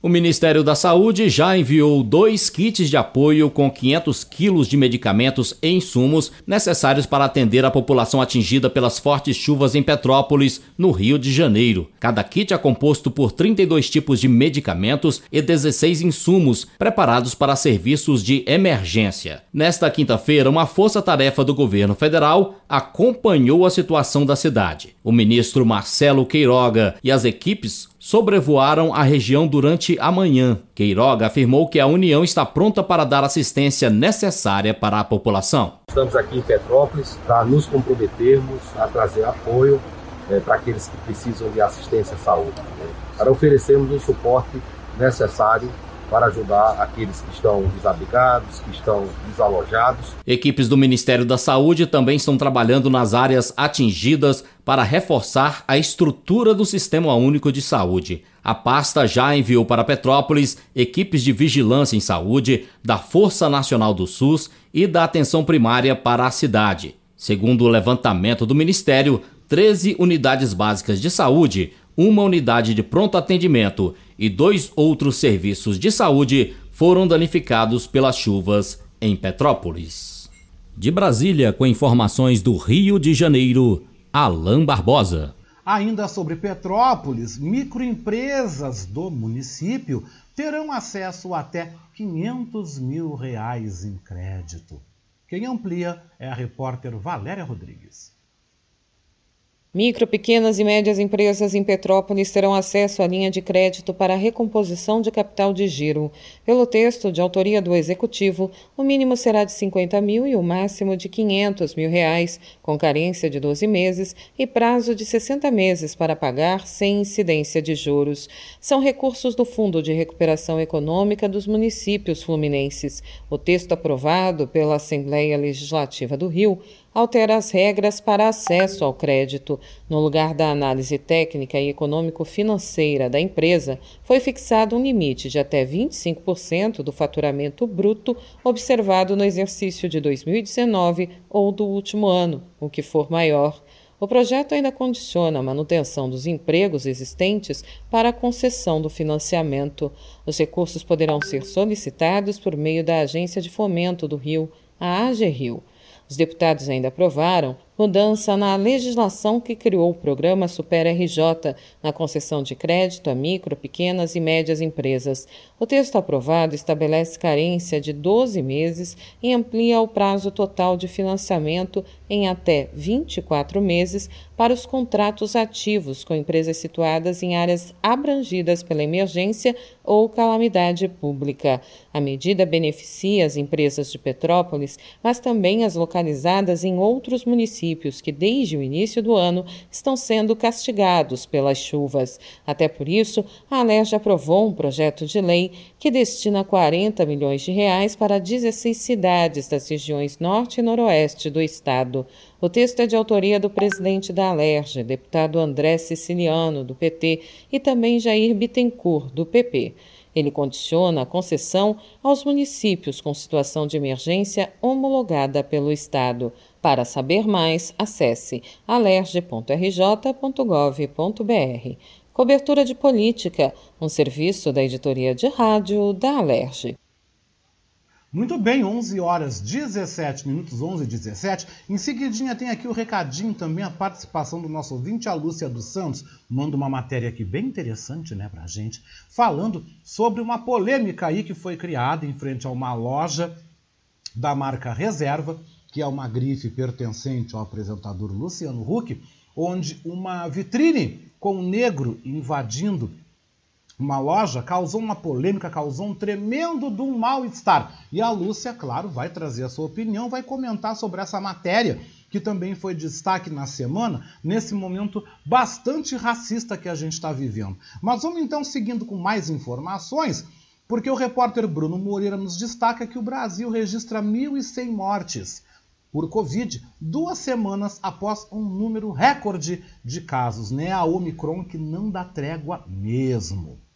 O Ministério da Saúde já enviou dois kits de apoio com 500 quilos de medicamentos e insumos necessários para atender a população atingida pelas fortes chuvas em Petrópolis, no Rio de Janeiro. Cada kit é composto por 32 tipos de medicamentos e 16 insumos preparados para serviços de emergência. Nesta quinta-feira, uma força-tarefa do governo federal acompanhou a situação da cidade. O ministro Marcelo Queiroga e as equipes sobrevoaram a região durante a manhã. Queiroga afirmou que a União está pronta para dar assistência necessária para a população. Estamos aqui em Petrópolis para nos comprometermos a trazer apoio é, para aqueles que precisam de assistência à saúde, né? para oferecermos o suporte necessário para ajudar aqueles que estão desabrigados, que estão desalojados. Equipes do Ministério da Saúde também estão trabalhando nas áreas atingidas para reforçar a estrutura do Sistema Único de Saúde. A pasta já enviou para Petrópolis equipes de vigilância em saúde da Força Nacional do SUS e da Atenção Primária para a cidade. Segundo o levantamento do Ministério, 13 unidades básicas de saúde, uma unidade de pronto atendimento e dois outros serviços de saúde foram danificados pelas chuvas em Petrópolis. De Brasília, com informações do Rio de Janeiro, Alain Barbosa. Ainda sobre Petrópolis, microempresas do município terão acesso a até 500 mil reais em crédito. Quem amplia é a repórter Valéria Rodrigues. Micro, pequenas e médias empresas em Petrópolis terão acesso à linha de crédito para recomposição de capital de giro. Pelo texto de autoria do Executivo, o mínimo será de 50 mil e o máximo de 500 mil reais, com carência de 12 meses e prazo de 60 meses para pagar sem incidência de juros. São recursos do Fundo de Recuperação Econômica dos Municípios Fluminenses. O texto aprovado pela Assembleia Legislativa do Rio altera as regras para acesso ao crédito. No lugar da análise técnica e econômico-financeira da empresa, foi fixado um limite de até 25% do faturamento bruto observado no exercício de 2019 ou do último ano, o que for maior. O projeto ainda condiciona a manutenção dos empregos existentes para a concessão do financiamento. Os recursos poderão ser solicitados por meio da Agência de Fomento do Rio, a AGRIO. Os deputados ainda aprovaram mudança na legislação que criou o programa Super RJ na concessão de crédito a micro, pequenas e médias empresas. O texto aprovado estabelece carência de 12 meses e amplia o prazo total de financiamento em até 24 meses para os contratos ativos com empresas situadas em áreas abrangidas pela emergência ou calamidade pública. A medida beneficia as empresas de Petrópolis, mas também as localizadas em outros municípios municípios que, desde o início do ano, estão sendo castigados pelas chuvas. Até por isso, a Alerj aprovou um projeto de lei que destina 40 milhões de reais para 16 cidades das regiões norte e noroeste do estado. O texto é de autoria do presidente da Alerj, deputado André Siciliano, do PT, e também Jair Bittencourt, do PP. Ele condiciona a concessão aos municípios com situação de emergência homologada pelo Estado. Para saber mais, acesse alerge.rj.gov.br. Cobertura de Política, um serviço da editoria de rádio da Alerge. Muito bem, 11 horas 17 minutos, 11 e 17. Em seguidinha tem aqui o recadinho também, a participação do nosso ouvinte, a Lúcia dos Santos. Manda uma matéria aqui bem interessante, né, pra gente, falando sobre uma polêmica aí que foi criada em frente a uma loja da marca Reserva, que é uma grife pertencente ao apresentador Luciano Huck, onde uma vitrine com negro invadindo uma loja causou uma polêmica, causou um tremendo do mal-estar. E a Lúcia, claro, vai trazer a sua opinião, vai comentar sobre essa matéria, que também foi destaque na semana, nesse momento bastante racista que a gente está vivendo. Mas vamos então seguindo com mais informações, porque o repórter Bruno Moreira nos destaca que o Brasil registra 1.100 mortes por Covid duas semanas após um número recorde de casos, né? A Omicron que não dá trégua mesmo.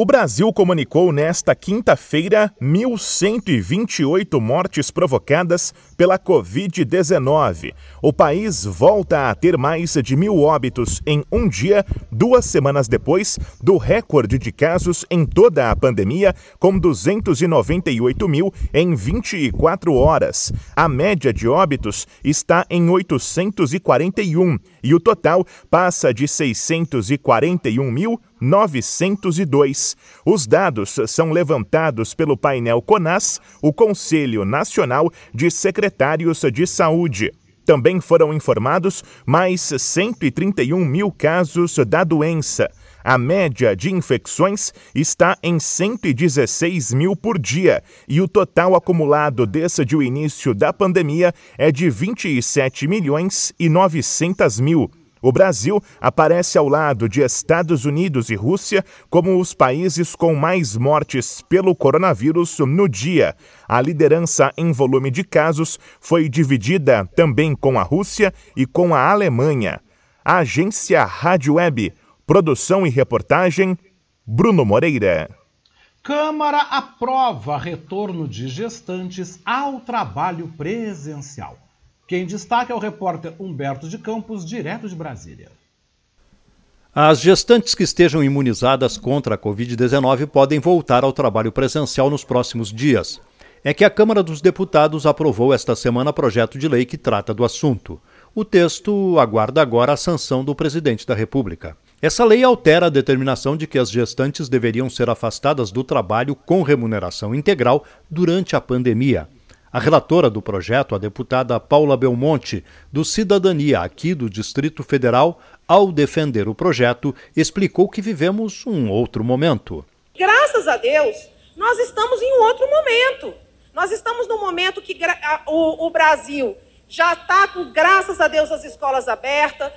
O Brasil comunicou nesta quinta-feira 1.128 mortes provocadas pela Covid-19. O país volta a ter mais de mil óbitos em um dia, duas semanas depois do recorde de casos em toda a pandemia, com 298 mil em 24 horas. A média de óbitos está em 841 e o total passa de 641 mil 902. Os dados são levantados pelo painel CONAS, o Conselho Nacional de Secretários de Saúde. Também foram informados mais 131 mil casos da doença. A média de infecções está em 116 mil por dia e o total acumulado desde o início da pandemia é de 27 milhões e 900 mil. O Brasil aparece ao lado de Estados Unidos e Rússia como os países com mais mortes pelo coronavírus no dia. A liderança em volume de casos foi dividida também com a Rússia e com a Alemanha. A agência Rádio Web, produção e reportagem, Bruno Moreira. Câmara aprova retorno de gestantes ao trabalho presencial. Quem destaca é o repórter Humberto de Campos, direto de Brasília. As gestantes que estejam imunizadas contra a Covid-19 podem voltar ao trabalho presencial nos próximos dias. É que a Câmara dos Deputados aprovou esta semana projeto de lei que trata do assunto. O texto aguarda agora a sanção do presidente da República. Essa lei altera a determinação de que as gestantes deveriam ser afastadas do trabalho com remuneração integral durante a pandemia. A relatora do projeto, a deputada Paula Belmonte, do Cidadania, aqui do Distrito Federal, ao defender o projeto, explicou que vivemos um outro momento. Graças a Deus, nós estamos em um outro momento. Nós estamos no momento que o, o Brasil já está com, graças a Deus, as escolas abertas,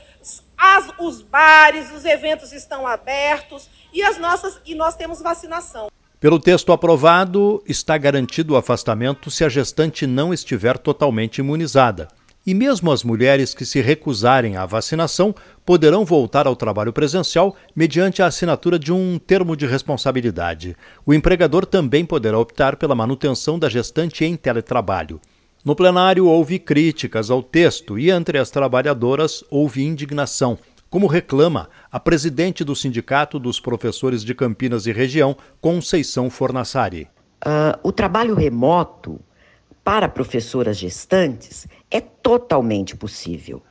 as, os bares, os eventos estão abertos e, as nossas, e nós temos vacinação. Pelo texto aprovado, está garantido o afastamento se a gestante não estiver totalmente imunizada. E mesmo as mulheres que se recusarem à vacinação poderão voltar ao trabalho presencial mediante a assinatura de um termo de responsabilidade. O empregador também poderá optar pela manutenção da gestante em teletrabalho. No plenário houve críticas ao texto e entre as trabalhadoras houve indignação como reclama a presidente do Sindicato dos Professores de Campinas e Região, Conceição Fornassari. Uh, o trabalho remoto para professoras gestantes é totalmente possível,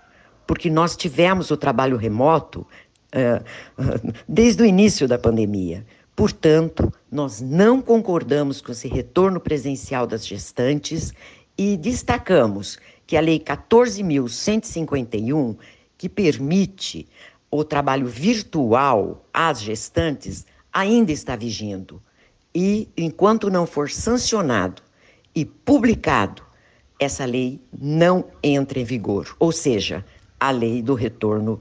porque nós tivemos o trabalho remoto uh, desde o início da pandemia. Portanto, nós não concordamos com esse retorno presencial das gestantes e destacamos que a Lei 14.151 que permite o trabalho virtual às gestantes ainda está vigindo. E enquanto não for sancionado e publicado, essa lei não entra em vigor, ou seja, a lei do retorno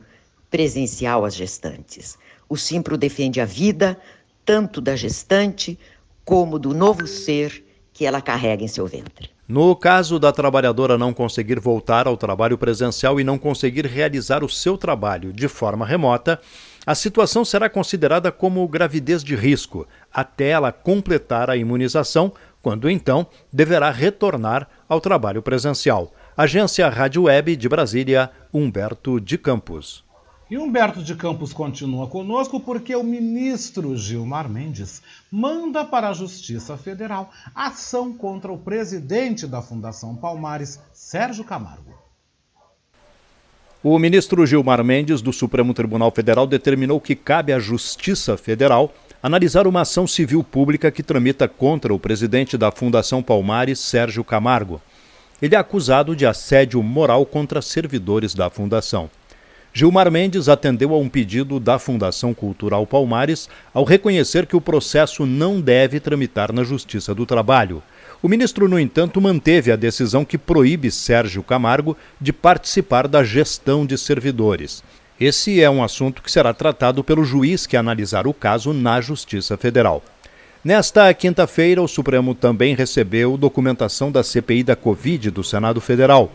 presencial às gestantes. O Simpro defende a vida tanto da gestante como do novo ser que ela carrega em seu ventre. No caso da trabalhadora não conseguir voltar ao trabalho presencial e não conseguir realizar o seu trabalho de forma remota, a situação será considerada como gravidez de risco até ela completar a imunização, quando então deverá retornar ao trabalho presencial. Agência Rádio Web de Brasília, Humberto de Campos. E Humberto de Campos continua conosco porque o ministro Gilmar Mendes manda para a Justiça Federal ação contra o presidente da Fundação Palmares, Sérgio Camargo. O ministro Gilmar Mendes, do Supremo Tribunal Federal, determinou que cabe à Justiça Federal analisar uma ação civil pública que tramita contra o presidente da Fundação Palmares, Sérgio Camargo. Ele é acusado de assédio moral contra servidores da fundação. Gilmar Mendes atendeu a um pedido da Fundação Cultural Palmares ao reconhecer que o processo não deve tramitar na Justiça do Trabalho. O ministro, no entanto, manteve a decisão que proíbe Sérgio Camargo de participar da gestão de servidores. Esse é um assunto que será tratado pelo juiz que analisar o caso na Justiça Federal. Nesta quinta-feira, o Supremo também recebeu documentação da CPI da Covid do Senado Federal.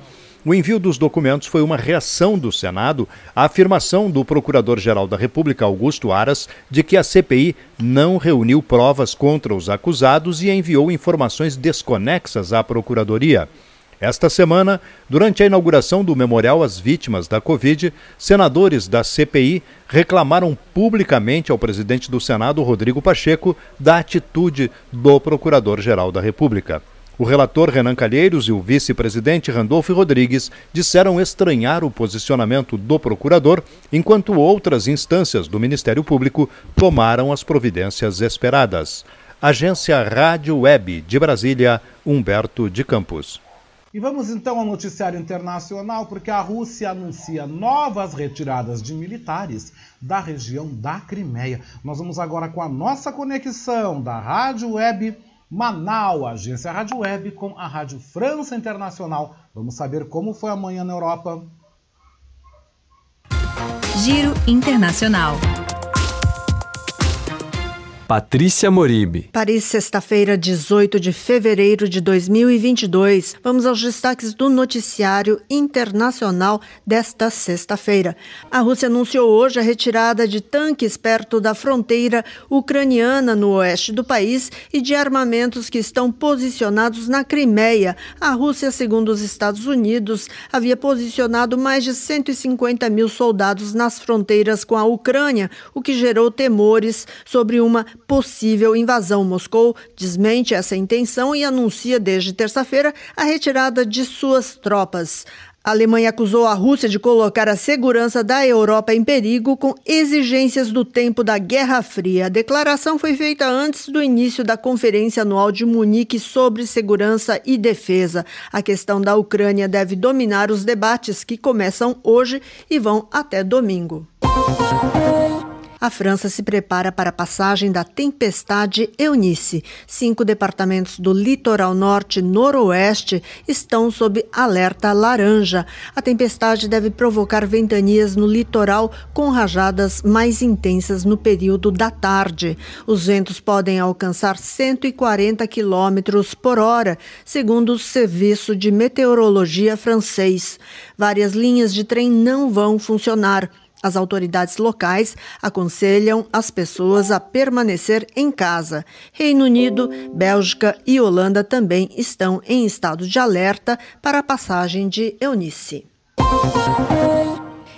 O envio dos documentos foi uma reação do Senado à afirmação do Procurador-Geral da República, Augusto Aras, de que a CPI não reuniu provas contra os acusados e enviou informações desconexas à Procuradoria. Esta semana, durante a inauguração do Memorial às Vítimas da Covid, senadores da CPI reclamaram publicamente ao presidente do Senado, Rodrigo Pacheco, da atitude do Procurador-Geral da República. O relator Renan Calheiros e o vice-presidente Randolfo Rodrigues disseram estranhar o posicionamento do procurador, enquanto outras instâncias do Ministério Público tomaram as providências esperadas. Agência Rádio Web de Brasília, Humberto de Campos. E vamos então ao noticiário internacional, porque a Rússia anuncia novas retiradas de militares da região da Crimeia. Nós vamos agora com a nossa conexão da Rádio Web Manaus, agência Rádio Web com a Rádio França Internacional. Vamos saber como foi amanhã na Europa. Giro Internacional. Patrícia Moribe. Paris, sexta-feira, 18 de fevereiro de 2022. Vamos aos destaques do noticiário internacional desta sexta-feira. A Rússia anunciou hoje a retirada de tanques perto da fronteira ucraniana no oeste do país e de armamentos que estão posicionados na Crimeia. A Rússia, segundo os Estados Unidos, havia posicionado mais de 150 mil soldados nas fronteiras com a Ucrânia, o que gerou temores sobre uma possível invasão. Moscou desmente essa intenção e anuncia desde terça-feira a retirada de suas tropas. A Alemanha acusou a Rússia de colocar a segurança da Europa em perigo com exigências do tempo da Guerra Fria. A declaração foi feita antes do início da Conferência Anual de Munique sobre Segurança e Defesa. A questão da Ucrânia deve dominar os debates que começam hoje e vão até domingo. A França se prepara para a passagem da tempestade Eunice. Cinco departamentos do litoral norte e noroeste estão sob alerta laranja. A tempestade deve provocar ventanias no litoral com rajadas mais intensas no período da tarde. Os ventos podem alcançar 140 quilômetros por hora, segundo o Serviço de Meteorologia francês. Várias linhas de trem não vão funcionar. As autoridades locais aconselham as pessoas a permanecer em casa. Reino Unido, Bélgica e Holanda também estão em estado de alerta para a passagem de Eunice.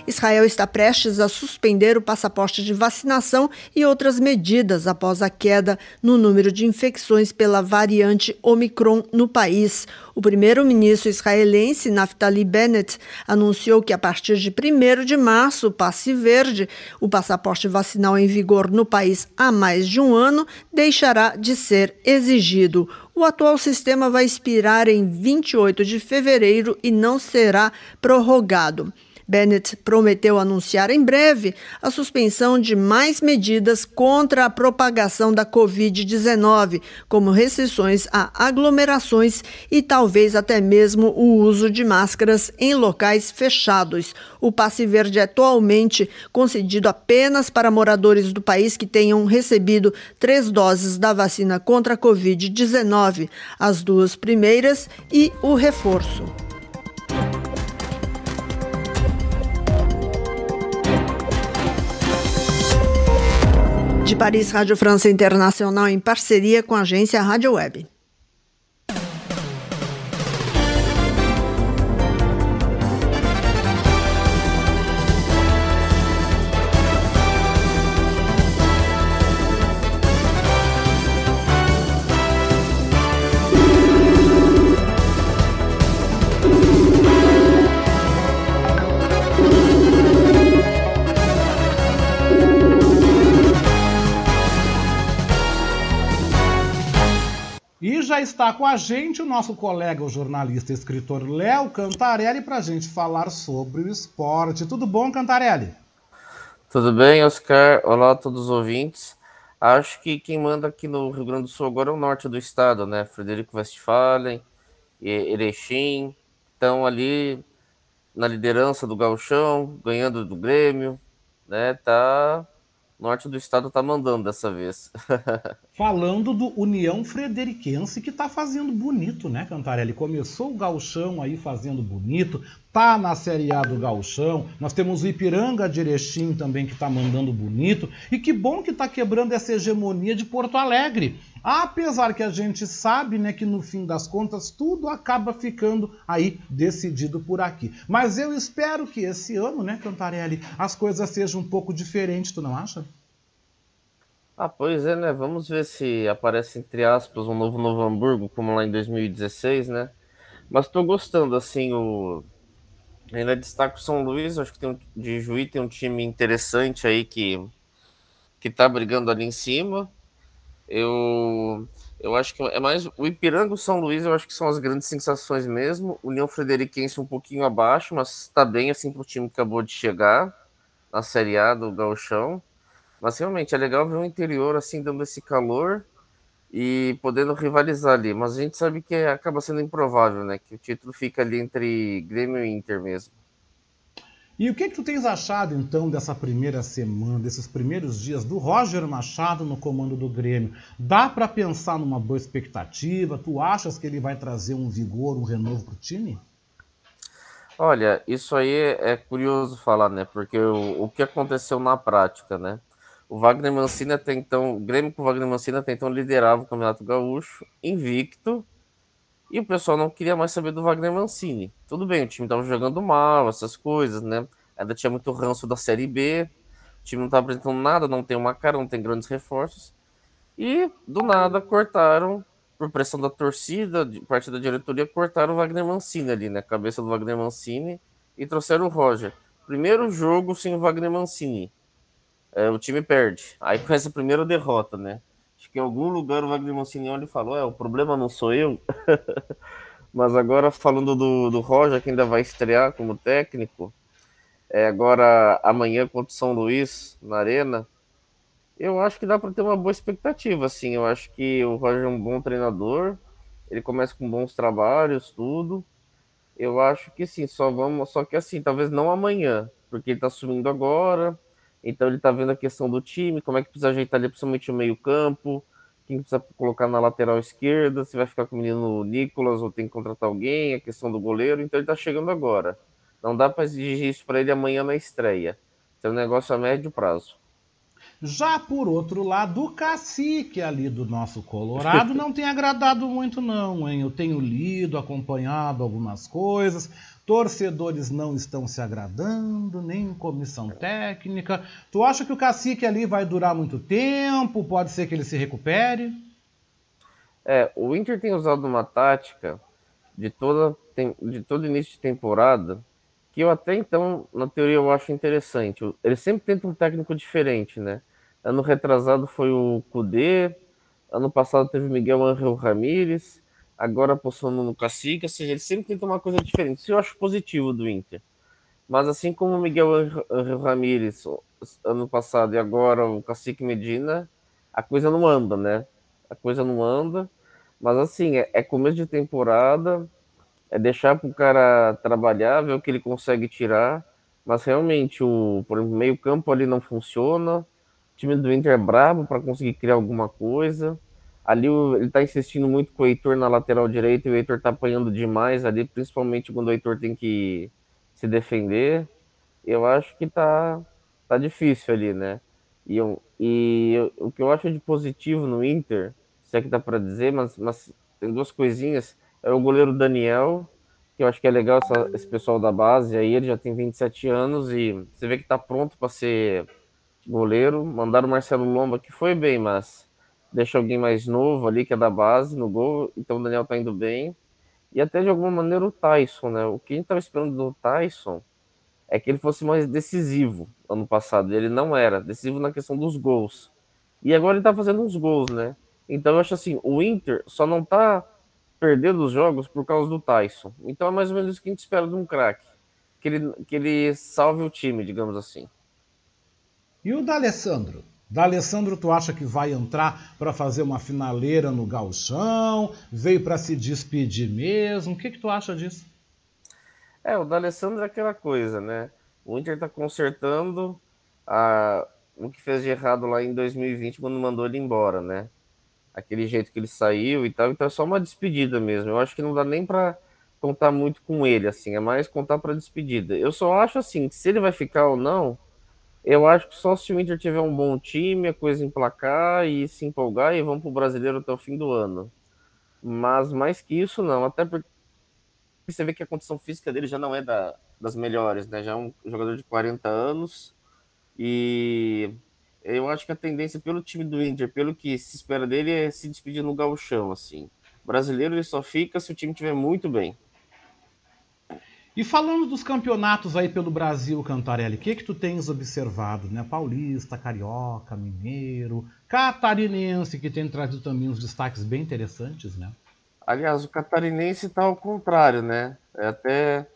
Israel está prestes a suspender o passaporte de vacinação e outras medidas após a queda no número de infecções pela variante Omicron no país. O primeiro-ministro israelense Naftali Bennett anunciou que a partir de 1 de março, o passe verde, o passaporte vacinal em vigor no país há mais de um ano, deixará de ser exigido. O atual sistema vai expirar em 28 de fevereiro e não será prorrogado. Bennett prometeu anunciar em breve a suspensão de mais medidas contra a propagação da Covid-19, como restrições a aglomerações e talvez até mesmo o uso de máscaras em locais fechados. O passe verde é atualmente concedido apenas para moradores do país que tenham recebido três doses da vacina contra a Covid-19, as duas primeiras e o reforço. De Paris, Rádio França Internacional em parceria com a agência Rádio Web. Já está com a gente o nosso colega, o jornalista e escritor Léo Cantarelli, para a gente falar sobre o esporte. Tudo bom, Cantarelli? Tudo bem, Oscar? Olá a todos os ouvintes. Acho que quem manda aqui no Rio Grande do Sul agora é o norte do estado, né? Frederico Westphalen, Erechim, estão ali na liderança do gauchão, ganhando do Grêmio, né? Tá norte do estado tá mandando dessa vez. *laughs* Falando do União Frederiquense, que tá fazendo bonito, né, Cantarelli? Começou o gauchão aí fazendo bonito, tá na Série A do gauchão. Nós temos o Ipiranga Erechim também que tá mandando bonito. E que bom que tá quebrando essa hegemonia de Porto Alegre. Apesar que a gente sabe, né, que no fim das contas tudo acaba ficando aí decidido por aqui. Mas eu espero que esse ano, né, Cantarelli, as coisas sejam um pouco diferentes, tu não acha? Ah, pois é, né? Vamos ver se aparece, entre aspas, um novo Novo Hamburgo, como lá em 2016, né? Mas tô gostando, assim, o... Ainda destaco o São Luís, acho que tem um... de Juí tem um time interessante aí que... que tá brigando ali em cima. Eu... Eu acho que é mais o Ipiranga e o São Luís, eu acho que são as grandes sensações mesmo. O União Frederiquense um pouquinho abaixo, mas está bem assim para o time que acabou de chegar na Série A do Gauchão. Mas realmente é legal ver o interior assim dando esse calor e podendo rivalizar ali. Mas a gente sabe que acaba sendo improvável, né? Que o título fica ali entre Grêmio e Inter mesmo. E o que, que tu tens achado então dessa primeira semana, desses primeiros dias do Roger Machado no comando do Grêmio? Dá para pensar numa boa expectativa? Tu achas que ele vai trazer um vigor, um renovo para o time? Olha, isso aí é curioso falar, né? Porque o, o que aconteceu na prática, né? O Wagner Mancini até então, o Grêmio com o Wagner Mancini até então liderava o Campeonato Gaúcho, invicto, e o pessoal não queria mais saber do Wagner Mancini. Tudo bem, o time estava jogando mal, essas coisas, né? Ainda tinha muito ranço da Série B, o time não estava apresentando nada, não tem uma cara, não tem grandes reforços. E do nada cortaram, por pressão da torcida, de parte da diretoria, cortaram o Wagner Mancini ali, né? Cabeça do Wagner Mancini e trouxeram o Roger. Primeiro jogo sem o Wagner Mancini é, o time perde. Aí com essa primeira derrota, né? Acho que em algum lugar o Wagner Mancini falou: é, o problema não sou eu. *laughs* Mas agora falando do, do Roger, que ainda vai estrear como técnico, é, agora amanhã contra o São Luís, na Arena, eu acho que dá para ter uma boa expectativa, assim. Eu acho que o Roger é um bom treinador, ele começa com bons trabalhos, tudo. Eu acho que sim, só vamos, só que assim, talvez não amanhã, porque ele tá subindo agora, então ele está vendo a questão do time, como é que precisa ajeitar ali, principalmente o meio-campo, quem precisa colocar na lateral esquerda, se vai ficar com o menino Nicolas ou tem que contratar alguém, a questão do goleiro. Então ele está chegando agora. Não dá para exigir isso para ele amanhã na estreia. Isso é um negócio a médio prazo. Já por outro lado, o cacique ali do nosso Colorado não tem agradado muito, não, hein? Eu tenho lido, acompanhado algumas coisas torcedores não estão se agradando, nem comissão técnica. Tu acha que o cacique ali vai durar muito tempo? Pode ser que ele se recupere? É, o Inter tem usado uma tática de toda de todo início de temporada que eu até então, na teoria, eu acho interessante. Ele sempre tenta um técnico diferente, né? Ano retrasado foi o Kudê, ano passado teve Miguel Angel Ramírez, agora apostando no Cacique, ou seja, ele sempre tenta uma coisa diferente. Isso eu acho positivo do Inter. Mas assim como o Miguel Ramírez ano passado e agora o Cacique Medina, a coisa não anda, né? A coisa não anda. Mas assim, é, é começo de temporada, é deixar para o cara trabalhar, ver o que ele consegue tirar. Mas realmente, o exemplo, meio campo ali não funciona. O time do Inter é brabo para conseguir criar alguma coisa. Ali ele tá insistindo muito com o Heitor na lateral direita e o Heitor tá apanhando demais ali, principalmente quando o Heitor tem que se defender. Eu acho que tá, tá difícil ali, né? E, eu, e eu, o que eu acho de positivo no Inter, se é que dá para dizer, mas, mas tem duas coisinhas. É o goleiro Daniel, que eu acho que é legal essa, esse pessoal da base aí, ele já tem 27 anos e você vê que tá pronto para ser goleiro. Mandaram o Marcelo Lomba, que foi bem, mas deixa alguém mais novo ali, que é da base, no gol. Então o Daniel tá indo bem. E até de alguma maneira o Tyson, né? O que a gente tava esperando do Tyson é que ele fosse mais decisivo ano passado. Ele não era decisivo na questão dos gols. E agora ele tá fazendo uns gols, né? Então eu acho assim, o Inter só não tá perdendo os jogos por causa do Tyson. Então é mais ou menos o que a gente espera de um craque. Que ele, que ele salve o time, digamos assim. E o D'Alessandro? D'Alessandro, tu acha que vai entrar para fazer uma finaleira no galchão? Veio para se despedir mesmo? O que, que tu acha disso? É, o D'Alessandro é aquela coisa, né? O Inter tá consertando a, o que fez de errado lá em 2020 quando mandou ele embora, né? Aquele jeito que ele saiu e tal, então é só uma despedida mesmo. Eu acho que não dá nem para contar muito com ele, assim, é mais contar para despedida. Eu só acho assim, que se ele vai ficar ou não, eu acho que só se o Inter tiver um bom time, a coisa emplacar e se empolgar e vamos pro brasileiro até o fim do ano. Mas mais que isso, não. Até porque você vê que a condição física dele já não é da, das melhores, né? Já é um jogador de 40 anos. E eu acho que a tendência pelo time do Inter, pelo que se espera dele, é se despedir no gauchão, assim. O brasileiro ele só fica se o time estiver muito bem. E falando dos campeonatos aí pelo Brasil, Cantarelli, o que que tu tens observado, né? Paulista, Carioca, Mineiro, Catarinense, que tem trazido também uns destaques bem interessantes, né? Aliás, o catarinense está ao contrário, né? É até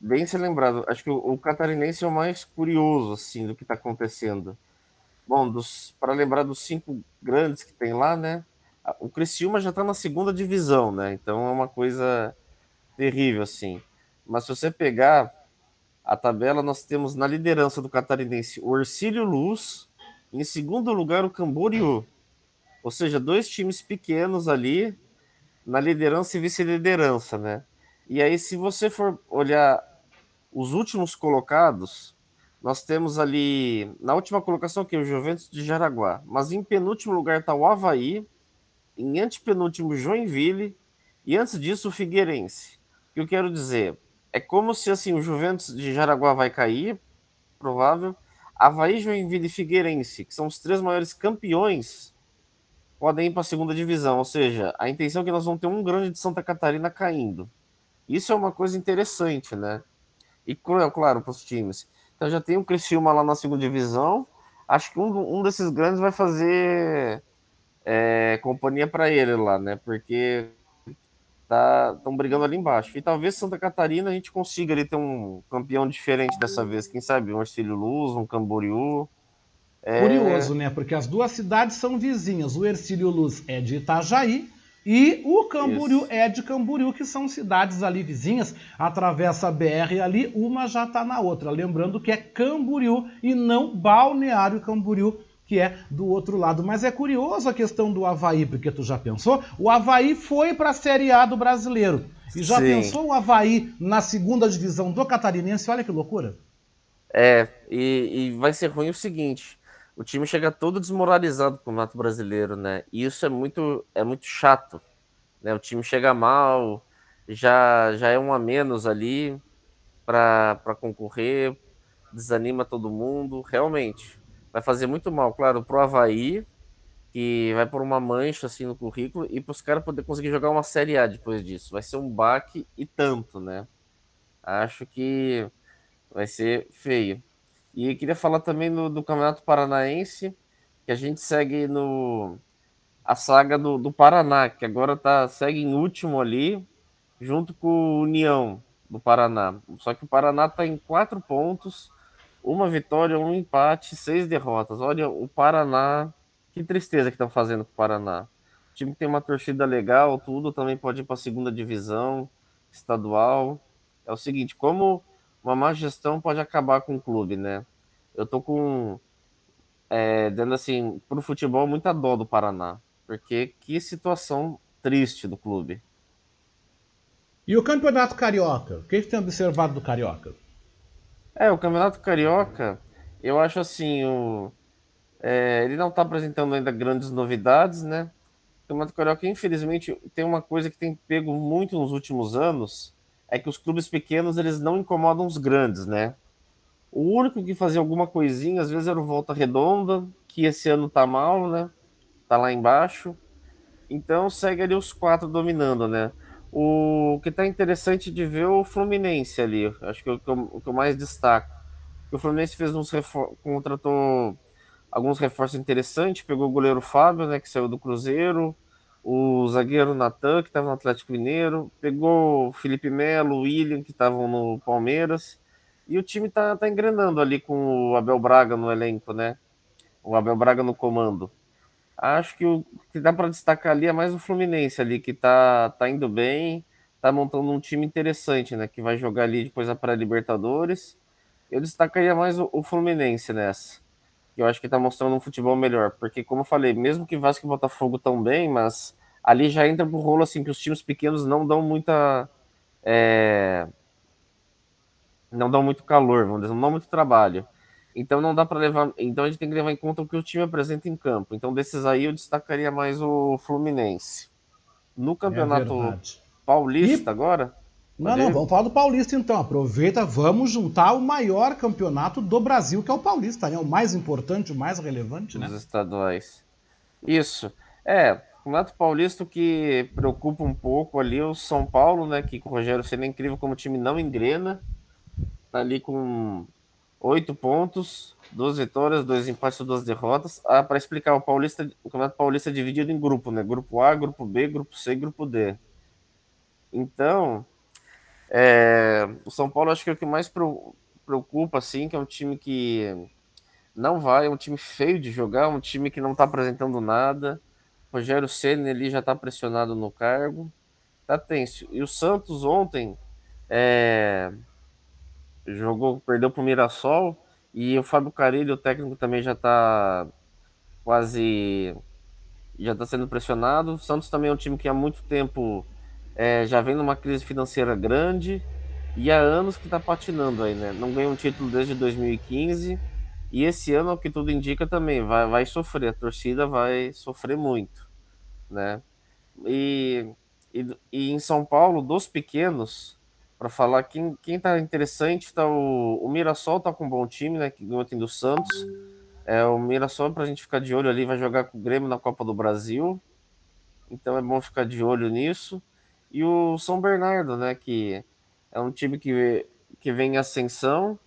bem se lembrado. Acho que o, o catarinense é o mais curioso, assim, do que está acontecendo. Bom, para lembrar dos cinco grandes que tem lá, né? O Criciúma já está na segunda divisão, né? Então é uma coisa terrível, assim. Mas se você pegar a tabela, nós temos na liderança do catarinense o Orcílio Luz, em segundo lugar o Camboriú. Ou seja, dois times pequenos ali na liderança e vice-liderança, né? E aí, se você for olhar os últimos colocados, nós temos ali, na última colocação aqui, o Juventus de Jaraguá. Mas em penúltimo lugar está o Havaí, em antepenúltimo Joinville, e antes disso o Figueirense. O que eu quero dizer? é como se assim o Juventus de Jaraguá vai cair, provável. Havaí, Joinville e Figueirense, que são os três maiores campeões, podem ir para a segunda divisão. Ou seja, a intenção é que nós vamos ter um grande de Santa Catarina caindo. Isso é uma coisa interessante, né? E claro, para os times. Então já tem o Criciúma lá na segunda divisão. Acho que um, um desses grandes vai fazer é, companhia para ele lá, né? Porque estão tá, brigando ali embaixo. E talvez Santa Catarina a gente consiga ali ter um campeão diferente dessa vez. Quem sabe um Ercílio Luz, um Camboriú. É... Curioso, né? Porque as duas cidades são vizinhas. O Ercílio Luz é de Itajaí e o Camboriú Isso. é de Camboriú, que são cidades ali vizinhas. Atravessa a BR ali, uma já está na outra. Lembrando que é Camboriú e não Balneário Camboriú que é do outro lado. Mas é curioso a questão do Havaí, porque tu já pensou? O Havaí foi para a Série A do brasileiro. E já Sim. pensou o Havaí na segunda divisão do Catarinense? Olha que loucura. É, e, e vai ser ruim o seguinte: o time chega todo desmoralizado com o Mato Brasileiro, né? E isso é muito, é muito chato. Né? O time chega mal, já, já é um a menos ali para concorrer, desanima todo mundo, realmente vai fazer muito mal, claro, pro Havaí, que vai por uma mancha assim no currículo, e para os caras poder conseguir jogar uma Série A depois disso. Vai ser um baque e tanto, né? Acho que vai ser feio. E queria falar também do, do Campeonato Paranaense, que a gente segue no a saga do, do Paraná, que agora tá, segue em último ali, junto com o União do Paraná. Só que o Paraná está em quatro pontos uma vitória, um empate, seis derrotas. Olha, o Paraná, que tristeza que estão fazendo com o Paraná. O time tem uma torcida legal, tudo também pode ir para a segunda divisão estadual. É o seguinte, como uma má gestão pode acabar com o clube, né? Eu tô com, é, dando assim, pro futebol, muita dó do Paraná. Porque que situação triste do clube. E o Campeonato Carioca? O que você tem observado do Carioca? É, o Campeonato Carioca, eu acho assim, o, é, ele não está apresentando ainda grandes novidades, né? O Campeonato Carioca, infelizmente, tem uma coisa que tem pego muito nos últimos anos, é que os clubes pequenos, eles não incomodam os grandes, né? O único que fazia alguma coisinha, às vezes era o Volta Redonda, que esse ano tá mal, né? Tá lá embaixo. Então segue ali os quatro dominando, né? O que está interessante de ver é o Fluminense ali, acho que é o que eu, o que eu mais destaco. O Fluminense fez uns contratou alguns reforços interessantes. Pegou o goleiro Fábio, né, que saiu do Cruzeiro, o zagueiro Natan, que estava no Atlético Mineiro, pegou Felipe Melo, o William, que estavam no Palmeiras. E o time tá, tá engrenando ali com o Abel Braga no elenco, né? O Abel Braga no comando. Acho que o que dá para destacar ali é mais o Fluminense ali, que tá, tá indo bem, tá montando um time interessante, né? Que vai jogar ali depois a pré-Libertadores. Eu destacaria mais o, o Fluminense nessa eu acho que está mostrando um futebol melhor. Porque, como eu falei, mesmo que Vasco e Botafogo tão bem, mas ali já entra pro rolo assim que os times pequenos não dão muita. É... Não dão muito calor, vamos dizer, não dão muito trabalho. Então não dá para levar. Então a gente tem que levar em conta o que o time apresenta em campo. Então, desses aí, eu destacaria mais o Fluminense. No campeonato é paulista e... agora. Não, não, vamos falar do Paulista então. Aproveita, vamos juntar o maior campeonato do Brasil, que é o Paulista, né? O mais importante, o mais relevante, né? Os estaduais. Isso. É, o Campeonato Paulista que preocupa um pouco ali é o São Paulo, né? Que com o Rogério sendo incrível como o time não engrena. Tá ali com oito pontos, duas vitórias, dois empates duas derrotas. Ah, para explicar, o Paulista, o Campeonato Paulista é dividido em grupo, né? Grupo A, Grupo B, Grupo C Grupo D. Então, é, o São Paulo acho que é o que mais preocupa, assim, que é um time que não vai, é um time feio de jogar, um time que não está apresentando nada. Rogério Senna ali já está pressionado no cargo, tá tenso. E o Santos ontem é, jogou, perdeu para o Mirassol e o Fábio Carilho, o técnico, também já está quase já está sendo pressionado. O Santos também é um time que há muito tempo é, já vem numa crise financeira grande e há anos que está patinando aí, né? Não ganha um título desde 2015 e esse ano, o que tudo indica também, vai, vai sofrer, a torcida vai sofrer muito, né? E, e, e em São Paulo, dos pequenos, para falar quem, quem tá interessante, tá o, o Mirassol tá com um bom time, né? Que ganhou do Santos. É, o Mirassol, para a gente ficar de olho ali, vai jogar com o Grêmio na Copa do Brasil. Então é bom ficar de olho nisso e o São Bernardo, né, que é um time que, que vem em ascensão,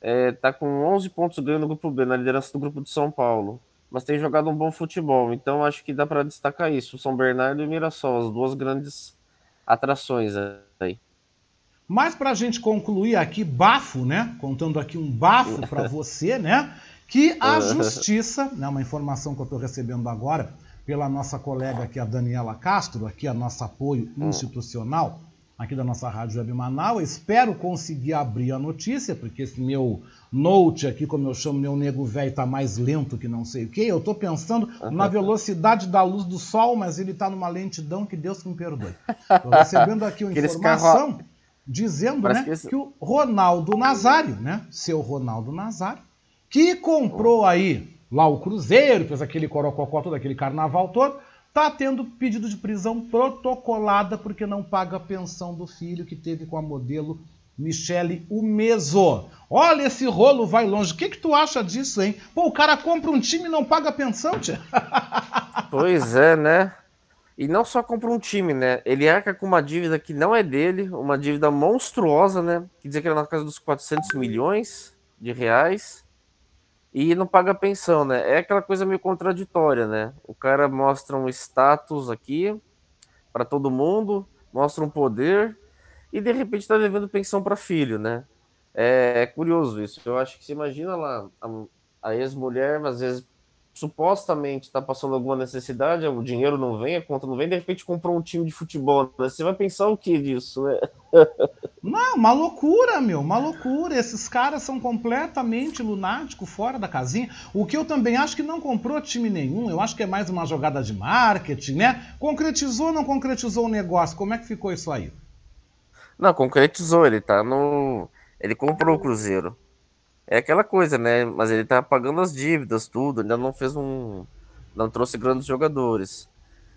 é, tá com 11 pontos ganhando no grupo B, na liderança do grupo de São Paulo, mas tem jogado um bom futebol, então acho que dá para destacar isso, São Bernardo e Mirassol, as duas grandes atrações aí. Mas para a gente concluir aqui, bafo, né? Contando aqui um bafo para *laughs* você, né? Que a justiça, né, uma informação que eu estou recebendo agora, pela nossa colega aqui, a Daniela Castro, aqui a nosso apoio hum. institucional, aqui da nossa Rádio Web Manaus. Espero conseguir abrir a notícia, porque esse meu note aqui, como eu chamo, meu nego velho, está mais lento que não sei o que. Eu estou pensando na velocidade da luz do sol, mas ele está numa lentidão que Deus me perdoe. Estou recebendo aqui uma informação dizendo né, que, esse... que o Ronaldo Nazário, né, seu Ronaldo Nazário, que comprou aí lá o Cruzeiro, fez aquele corococó todo, aquele carnaval todo, tá tendo pedido de prisão protocolada porque não paga a pensão do filho que teve com a modelo Michele Umeso. Olha, esse rolo vai longe. O que, que tu acha disso, hein? Pô, o cara compra um time e não paga a pensão, tia. *laughs* Pois é, né? E não só compra um time, né? Ele arca com uma dívida que não é dele, uma dívida monstruosa, né? Que dizer que era na casa dos 400 milhões de reais e não paga pensão, né? É aquela coisa meio contraditória, né? O cara mostra um status aqui para todo mundo, mostra um poder e de repente está devendo pensão para filho, né? É, é, curioso isso. Eu acho que você imagina lá a, a ex-mulher, às vezes supostamente está passando alguma necessidade, o dinheiro não vem, a conta não vem, de repente comprou um time de futebol. Né? Você vai pensar o que disso? Né? *laughs* Não, uma loucura, meu, uma loucura. Esses caras são completamente lunáticos, fora da casinha. O que eu também acho que não comprou time nenhum, eu acho que é mais uma jogada de marketing, né? Concretizou ou não concretizou o negócio? Como é que ficou isso aí? Não, concretizou, ele tá no. Ele comprou o Cruzeiro. É aquela coisa, né? Mas ele tá pagando as dívidas, tudo. Ainda não fez um. Não trouxe grandes jogadores.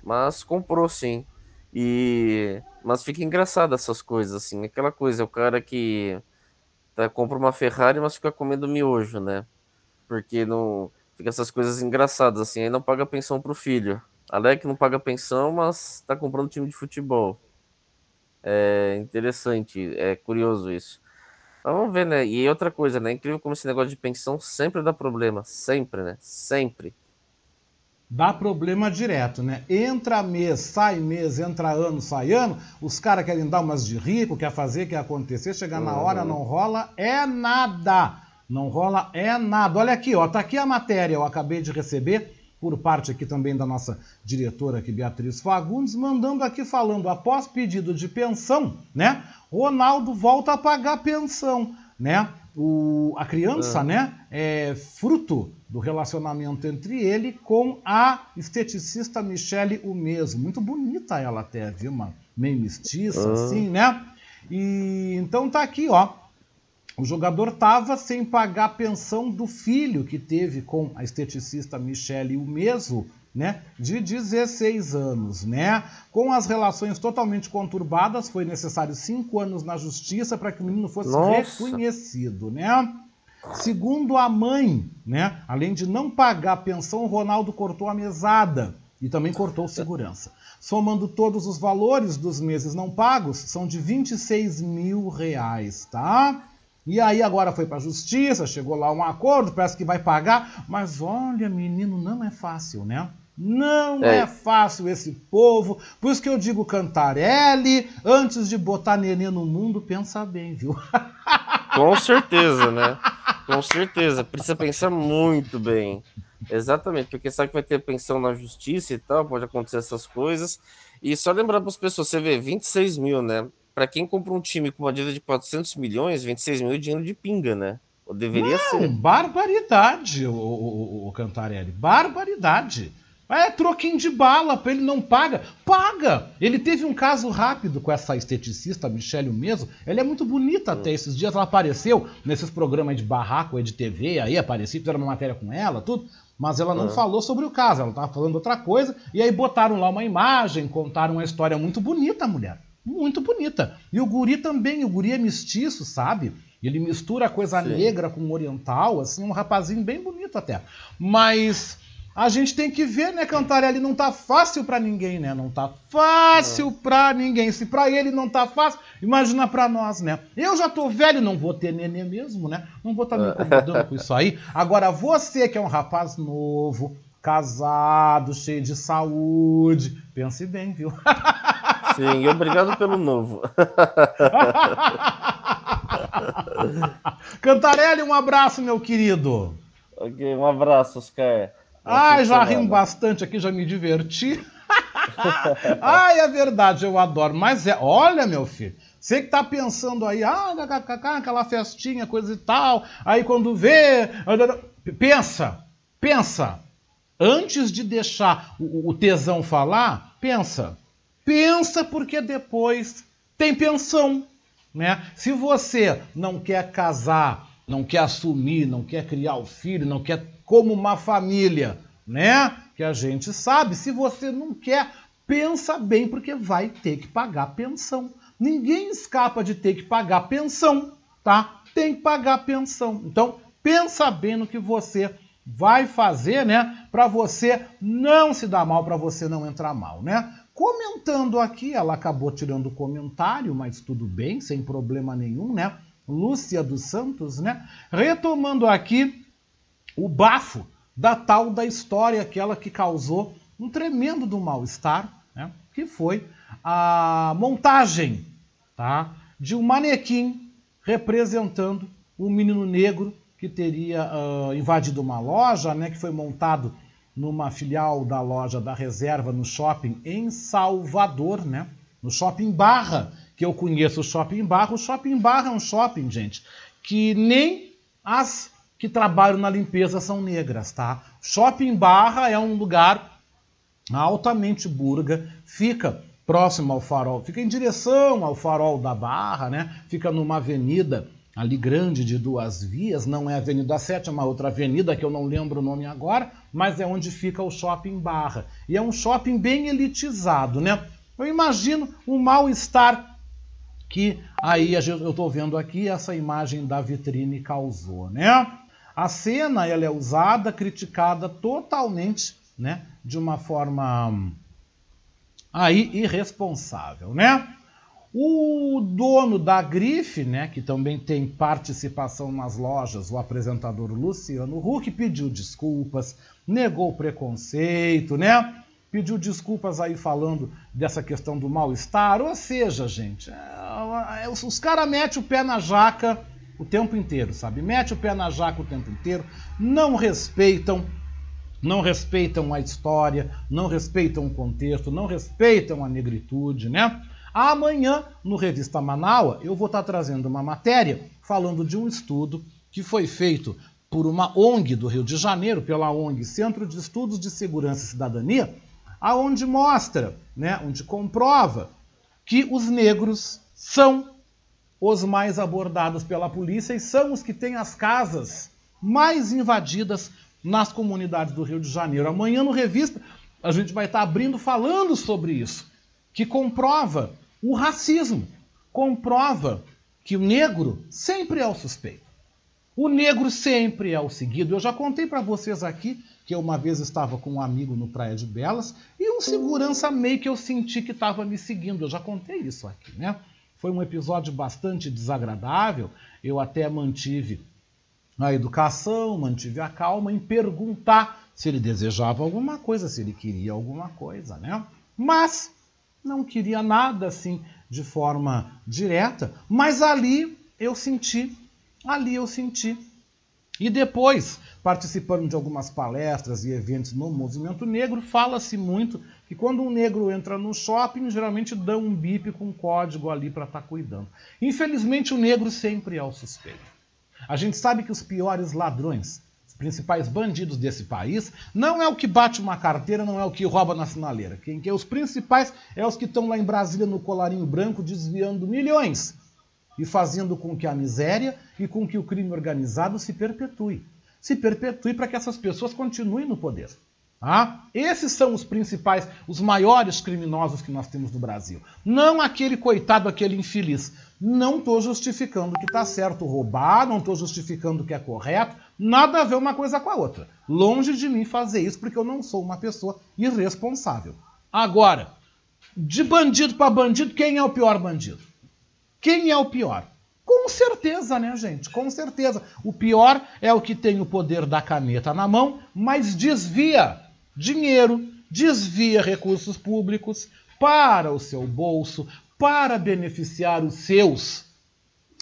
Mas comprou sim. E. Mas fica engraçado essas coisas, assim. Aquela coisa, o cara que tá, compra uma Ferrari, mas fica comendo miojo, né? Porque não. Fica essas coisas engraçadas, assim. Aí não paga pensão pro filho. Alec não paga pensão, mas tá comprando time de futebol. É interessante, é curioso isso. Vamos ver, né? E outra coisa, né? Incrível como esse negócio de pensão sempre dá problema. Sempre, né? Sempre. Dá problema direto, né? Entra mês, sai mês, entra ano, sai ano. Os caras querem dar umas de rico, quer fazer, quer acontecer. Chegar na hora, não rola, é nada. Não rola, é nada. Olha aqui, ó. Tá aqui a matéria, eu acabei de receber por parte aqui também da nossa diretora aqui, Beatriz Fagundes, mandando aqui falando, após pedido de pensão, né? Ronaldo volta a pagar pensão, né? O, a criança, ah. né, é fruto do relacionamento entre ele com a esteticista Michele o mesmo. Muito bonita ela até, viu, mano? Meio mestiça, ah. assim, né? E então tá aqui, ó. O jogador estava sem pagar a pensão do filho que teve com a esteticista Michele o mesmo né, de 16 anos, né? Com as relações totalmente conturbadas, foi necessário cinco anos na justiça para que o menino fosse Nossa. reconhecido, né? Segundo a mãe, né, além de não pagar a pensão, o Ronaldo cortou a mesada e também cortou segurança. Somando todos os valores dos meses não pagos, são de 26 mil reais, tá? E aí agora foi para a justiça, chegou lá um acordo, parece que vai pagar, mas olha, menino, não é fácil, né? Não é. é. fácil esse povo. Por isso que eu digo Cantarelli, antes de botar nenê no mundo, pensa bem, viu? *laughs* Com certeza, né? Com certeza. Precisa pensar muito bem. Exatamente, porque sabe que vai ter pensão na justiça e tal, pode acontecer essas coisas. E só lembrar para as pessoas, você vê, 26 mil, né? Para quem compra um time com uma dívida de 400 milhões, 26 mil é dinheiro de pinga, né? Ou deveria Não, ser. Barbaridade, o, o, o Cantarelli. Barbaridade. É troquinho de bala, para ele não paga. Paga! Ele teve um caso rápido com essa esteticista, Michelle mesmo. Ela é muito bonita até esses dias. Ela apareceu nesses programas de barraco de TV, aí apareceu, fizeram uma matéria com ela, tudo. Mas ela não uhum. falou sobre o caso, ela estava falando outra coisa. E aí botaram lá uma imagem, contaram uma história muito bonita, mulher. Muito bonita. E o guri também, o guri é mestiço, sabe? Ele mistura coisa Sim. negra com oriental, assim, um rapazinho bem bonito até. Mas a gente tem que ver, né, Cantarelli? Não tá fácil para ninguém, né? Não tá fácil para ninguém. Se para ele não tá fácil, imagina para nós, né? Eu já tô velho, não vou ter nenê mesmo, né? Não vou estar tá me incomodando com isso aí. Agora, você que é um rapaz novo, casado, cheio de saúde, pense bem, viu? *laughs* Sim, e obrigado pelo novo. *laughs* Cantarelli, um abraço, meu querido. Ok, um abraço, Oscar. Ai, já rimos bastante aqui, já me diverti. *laughs* Ai, é verdade, eu adoro. Mas é, olha, meu filho, você que tá pensando aí, ah, aquela festinha, coisa e tal. Aí quando vê. Pensa, pensa. Antes de deixar o tesão falar, pensa. Pensa porque depois tem pensão. Né? Se você não quer casar, não quer assumir, não quer criar o filho, não quer como uma família, né? Que a gente sabe. Se você não quer, pensa bem, porque vai ter que pagar pensão. Ninguém escapa de ter que pagar pensão, tá? Tem que pagar pensão. Então, pensa bem no que você vai fazer, né? Para você não se dar mal, para você não entrar mal, né? Comentando aqui, ela acabou tirando o comentário, mas tudo bem, sem problema nenhum, né? Lúcia dos Santos, né? Retomando aqui o bafo da tal da história, aquela que causou um tremendo do mal-estar, né? que foi a montagem tá? de um manequim representando um menino negro que teria uh, invadido uma loja, né? que foi montado numa filial da loja da reserva no shopping em Salvador, né? no Shopping Barra, que eu conheço o Shopping Barra. O Shopping Barra é um shopping, gente, que nem as que trabalham na limpeza são negras, tá? Shopping Barra é um lugar altamente burga, fica próximo ao farol, fica em direção ao farol da Barra, né? Fica numa avenida ali grande de duas vias, não é a Avenida 7, é uma outra avenida que eu não lembro o nome agora, mas é onde fica o Shopping Barra. E é um shopping bem elitizado, né? Eu imagino o mal-estar que aí eu estou vendo aqui essa imagem da vitrine causou, né? A cena ela é usada, criticada totalmente, né, de uma forma aí irresponsável, né? O dono da Grife, né, que também tem participação nas lojas, o apresentador Luciano Huck, pediu desculpas, negou preconceito, né? Pediu desculpas aí falando dessa questão do mal-estar. Ou seja, gente, é, é, os caras metem o pé na jaca o tempo inteiro, sabe? Mete o pé na jaca o tempo inteiro, não respeitam, não respeitam a história, não respeitam o contexto, não respeitam a negritude, né? Amanhã, no Revista Manaua, eu vou estar trazendo uma matéria falando de um estudo que foi feito por uma ONG do Rio de Janeiro, pela ONG Centro de Estudos de Segurança e Cidadania, aonde mostra, né, onde comprova que os negros são os mais abordados pela polícia e são os que têm as casas mais invadidas nas comunidades do Rio de Janeiro. Amanhã no Revista a gente vai estar abrindo falando sobre isso, que comprova o racismo, comprova que o negro sempre é o suspeito. O negro sempre é o seguido. Eu já contei para vocês aqui que eu uma vez estava com um amigo no Praia de Belas e um segurança meio que eu senti que estava me seguindo. Eu já contei isso aqui, né? Foi um episódio bastante desagradável. Eu até mantive a educação, mantive a calma em perguntar se ele desejava alguma coisa, se ele queria alguma coisa, né? Mas não queria nada assim de forma direta, mas ali eu senti, ali eu senti. E depois, participando de algumas palestras e eventos no movimento negro, fala-se muito que quando um negro entra no shopping, geralmente dão um bip com um código ali para estar tá cuidando. Infelizmente, o negro sempre é o suspeito. A gente sabe que os piores ladrões, principais bandidos desse país, não é o que bate uma carteira, não é o que rouba na sinaleira. Quem que é os principais é os que estão lá em Brasília no colarinho branco desviando milhões e fazendo com que a miséria e com que o crime organizado se perpetue. Se perpetue para que essas pessoas continuem no poder. Ah, esses são os principais, os maiores criminosos que nós temos no Brasil. Não aquele coitado, aquele infeliz. Não estou justificando que está certo roubar, não estou justificando que é correto. Nada a ver uma coisa com a outra. Longe de mim fazer isso, porque eu não sou uma pessoa irresponsável. Agora, de bandido para bandido, quem é o pior bandido? Quem é o pior? Com certeza, né, gente? Com certeza. O pior é o que tem o poder da caneta na mão, mas desvia dinheiro, desvia recursos públicos para o seu bolso, para beneficiar os seus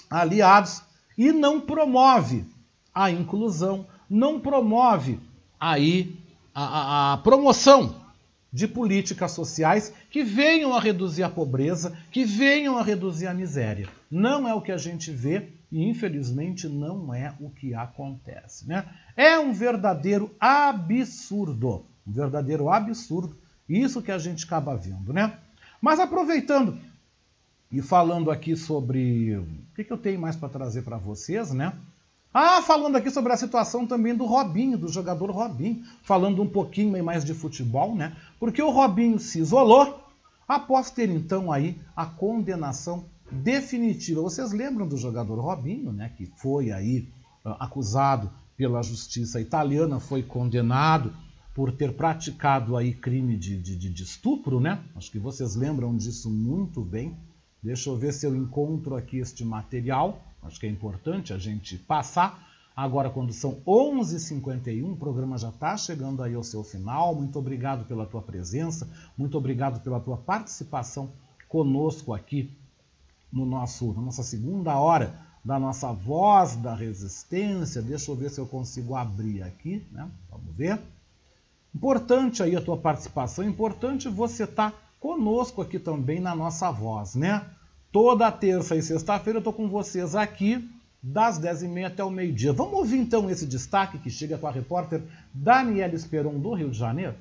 aliados e não promove a inclusão, não promove aí a, a, a promoção de políticas sociais que venham a reduzir a pobreza, que venham a reduzir a miséria. Não é o que a gente vê e infelizmente não é o que acontece, né? É um verdadeiro absurdo um verdadeiro absurdo. Isso que a gente acaba vendo, né? Mas aproveitando e falando aqui sobre. O que, que eu tenho mais para trazer para vocês, né? Ah, falando aqui sobre a situação também do Robinho, do jogador Robinho, falando um pouquinho mais de futebol, né? Porque o Robinho se isolou após ter então aí a condenação definitiva. Vocês lembram do jogador Robinho, né? Que foi aí ah, acusado pela justiça italiana, foi condenado por ter praticado aí crime de, de, de, estupro, né? Acho que vocês lembram disso muito bem. Deixa eu ver se eu encontro aqui este material. Acho que é importante a gente passar. Agora, quando são 11h51, o programa já está chegando aí ao seu final. Muito obrigado pela tua presença, muito obrigado pela tua participação conosco aqui no nosso, na nossa segunda hora da nossa voz da resistência. Deixa eu ver se eu consigo abrir aqui, né? Vamos ver. Importante aí a tua participação, importante você estar tá conosco aqui também na nossa voz, né? Toda terça e sexta-feira eu estou com vocês aqui das 10h30 até o meio-dia. Vamos ouvir então esse destaque que chega com a repórter Daniela Esperon do Rio de Janeiro?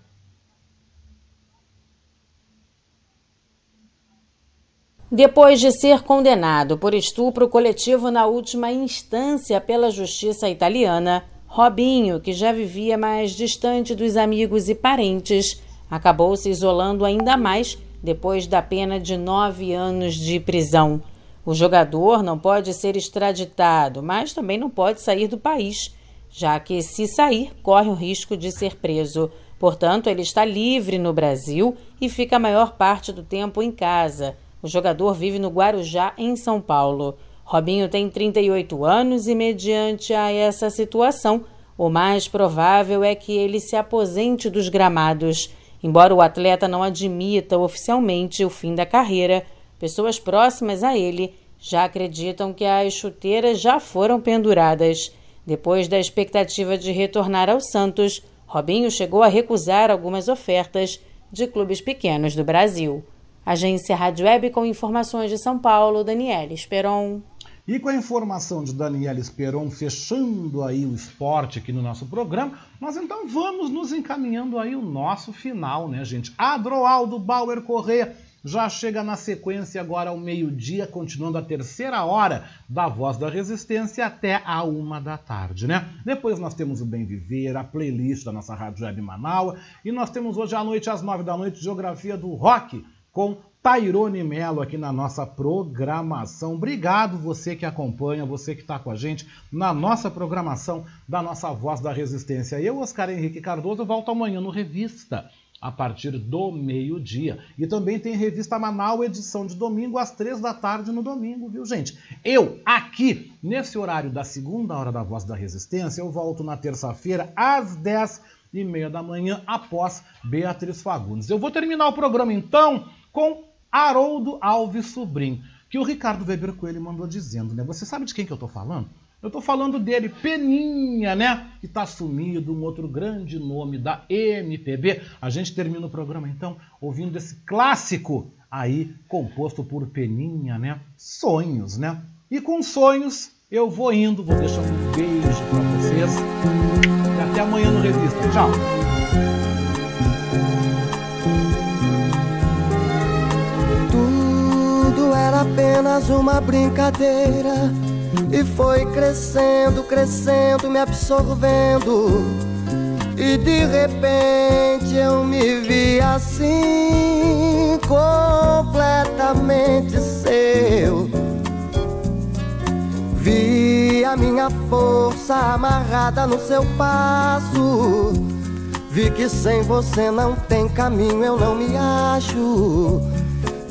Depois de ser condenado por estupro coletivo na última instância pela justiça italiana, Robinho, que já vivia mais distante dos amigos e parentes, acabou se isolando ainda mais depois da pena de nove anos de prisão. O jogador não pode ser extraditado, mas também não pode sair do país, já que, se sair, corre o risco de ser preso. Portanto, ele está livre no Brasil e fica a maior parte do tempo em casa. O jogador vive no Guarujá, em São Paulo. Robinho tem 38 anos e, mediante a essa situação, o mais provável é que ele se aposente dos gramados. Embora o atleta não admita oficialmente o fim da carreira, pessoas próximas a ele já acreditam que as chuteiras já foram penduradas. Depois da expectativa de retornar ao Santos, Robinho chegou a recusar algumas ofertas de clubes pequenos do Brasil. Agência Rádio Web com informações de São Paulo, Daniela Esperon. E com a informação de Daniela Esperon fechando aí o esporte aqui no nosso programa, nós então vamos nos encaminhando aí o nosso final, né, gente? Adroaldo Bauer Correia já chega na sequência agora ao meio-dia, continuando a terceira hora da Voz da Resistência até a uma da tarde, né? Depois nós temos o Bem Viver, a playlist da nossa Rádio Web Manaus, e nós temos hoje à noite, às nove da noite, Geografia do Rock, com Tairone Melo aqui na nossa programação. Obrigado você que acompanha, você que está com a gente na nossa programação da nossa Voz da Resistência. Eu, Oscar Henrique Cardoso, volto amanhã no Revista a partir do meio-dia. E também tem Revista Manaus, edição de domingo, às três da tarde no domingo, viu, gente? Eu, aqui, nesse horário da segunda hora da Voz da Resistência, eu volto na terça-feira, às dez e meia da manhã, após Beatriz Fagundes. Eu vou terminar o programa, então, com Haroldo Alves Sobrinho, que o Ricardo Weber Coelho mandou dizendo, né? Você sabe de quem que eu tô falando? Eu tô falando dele, Peninha, né? Que tá sumido, um outro grande nome da MPB. A gente termina o programa então ouvindo esse clássico aí composto por Peninha, né? Sonhos, né? E com sonhos eu vou indo, vou deixando um beijo para vocês. E até amanhã no Revista. Tchau. Apenas uma brincadeira e foi crescendo, crescendo, me absorvendo. E de repente eu me vi assim, completamente seu. Vi a minha força amarrada no seu passo. Vi que sem você não tem caminho, eu não me acho.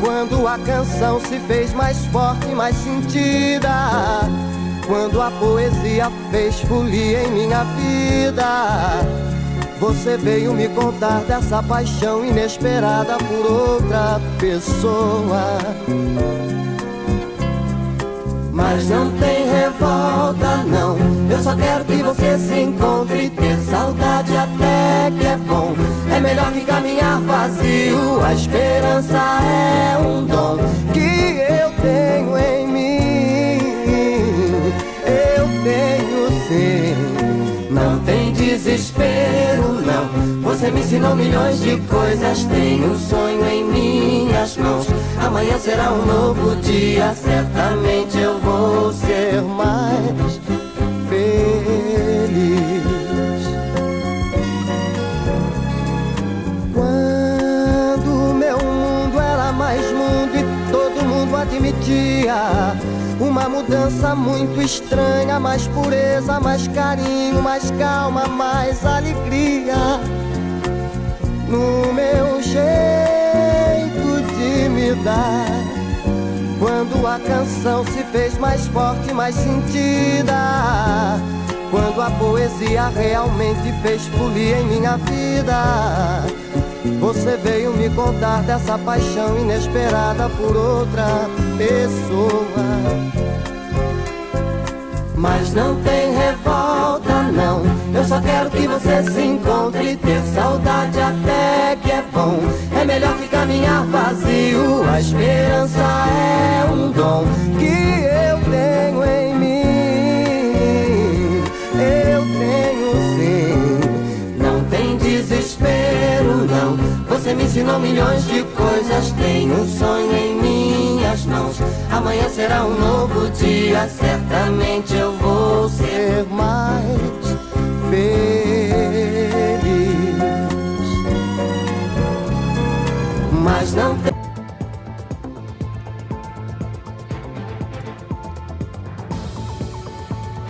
quando a canção se fez mais forte, mais sentida. Quando a poesia fez folia em minha vida. Você veio me contar dessa paixão inesperada por outra pessoa. Mas não tem revolta, não. Eu só quero que você se encontre ter saudade até que é bom. É melhor que caminhar vazio. A esperança é um dom que eu tenho em mim. Eu tenho sim. Não tem desespero, não. Você me ensinou milhões de coisas. Tenho um sonho em minhas mãos. Amanhã será um novo dia. Certamente eu vou ser mais feliz. Quando meu mundo era mais mundo e todo mundo admitia uma mudança muito estranha, mais pureza, mais carinho, mais calma, mais alegria. No meu jeito Quando a canção se fez mais forte, mais sentida. Quando a poesia realmente fez folia em minha vida. Você veio me contar dessa paixão inesperada por outra pessoa. Mas não tem revolta, não. Eu só quero que você se encontre ter saudade até que é bom. É melhor que caminhar vazio. A esperança é um dom que eu tenho em mim. Eu tenho sim. Não tem desespero, não. Você me ensinou milhões de coisas. Tenho um sonho em minhas mãos. Amanhã será um novo dia. Certamente eu vou ser mais feliz. Mas não tem.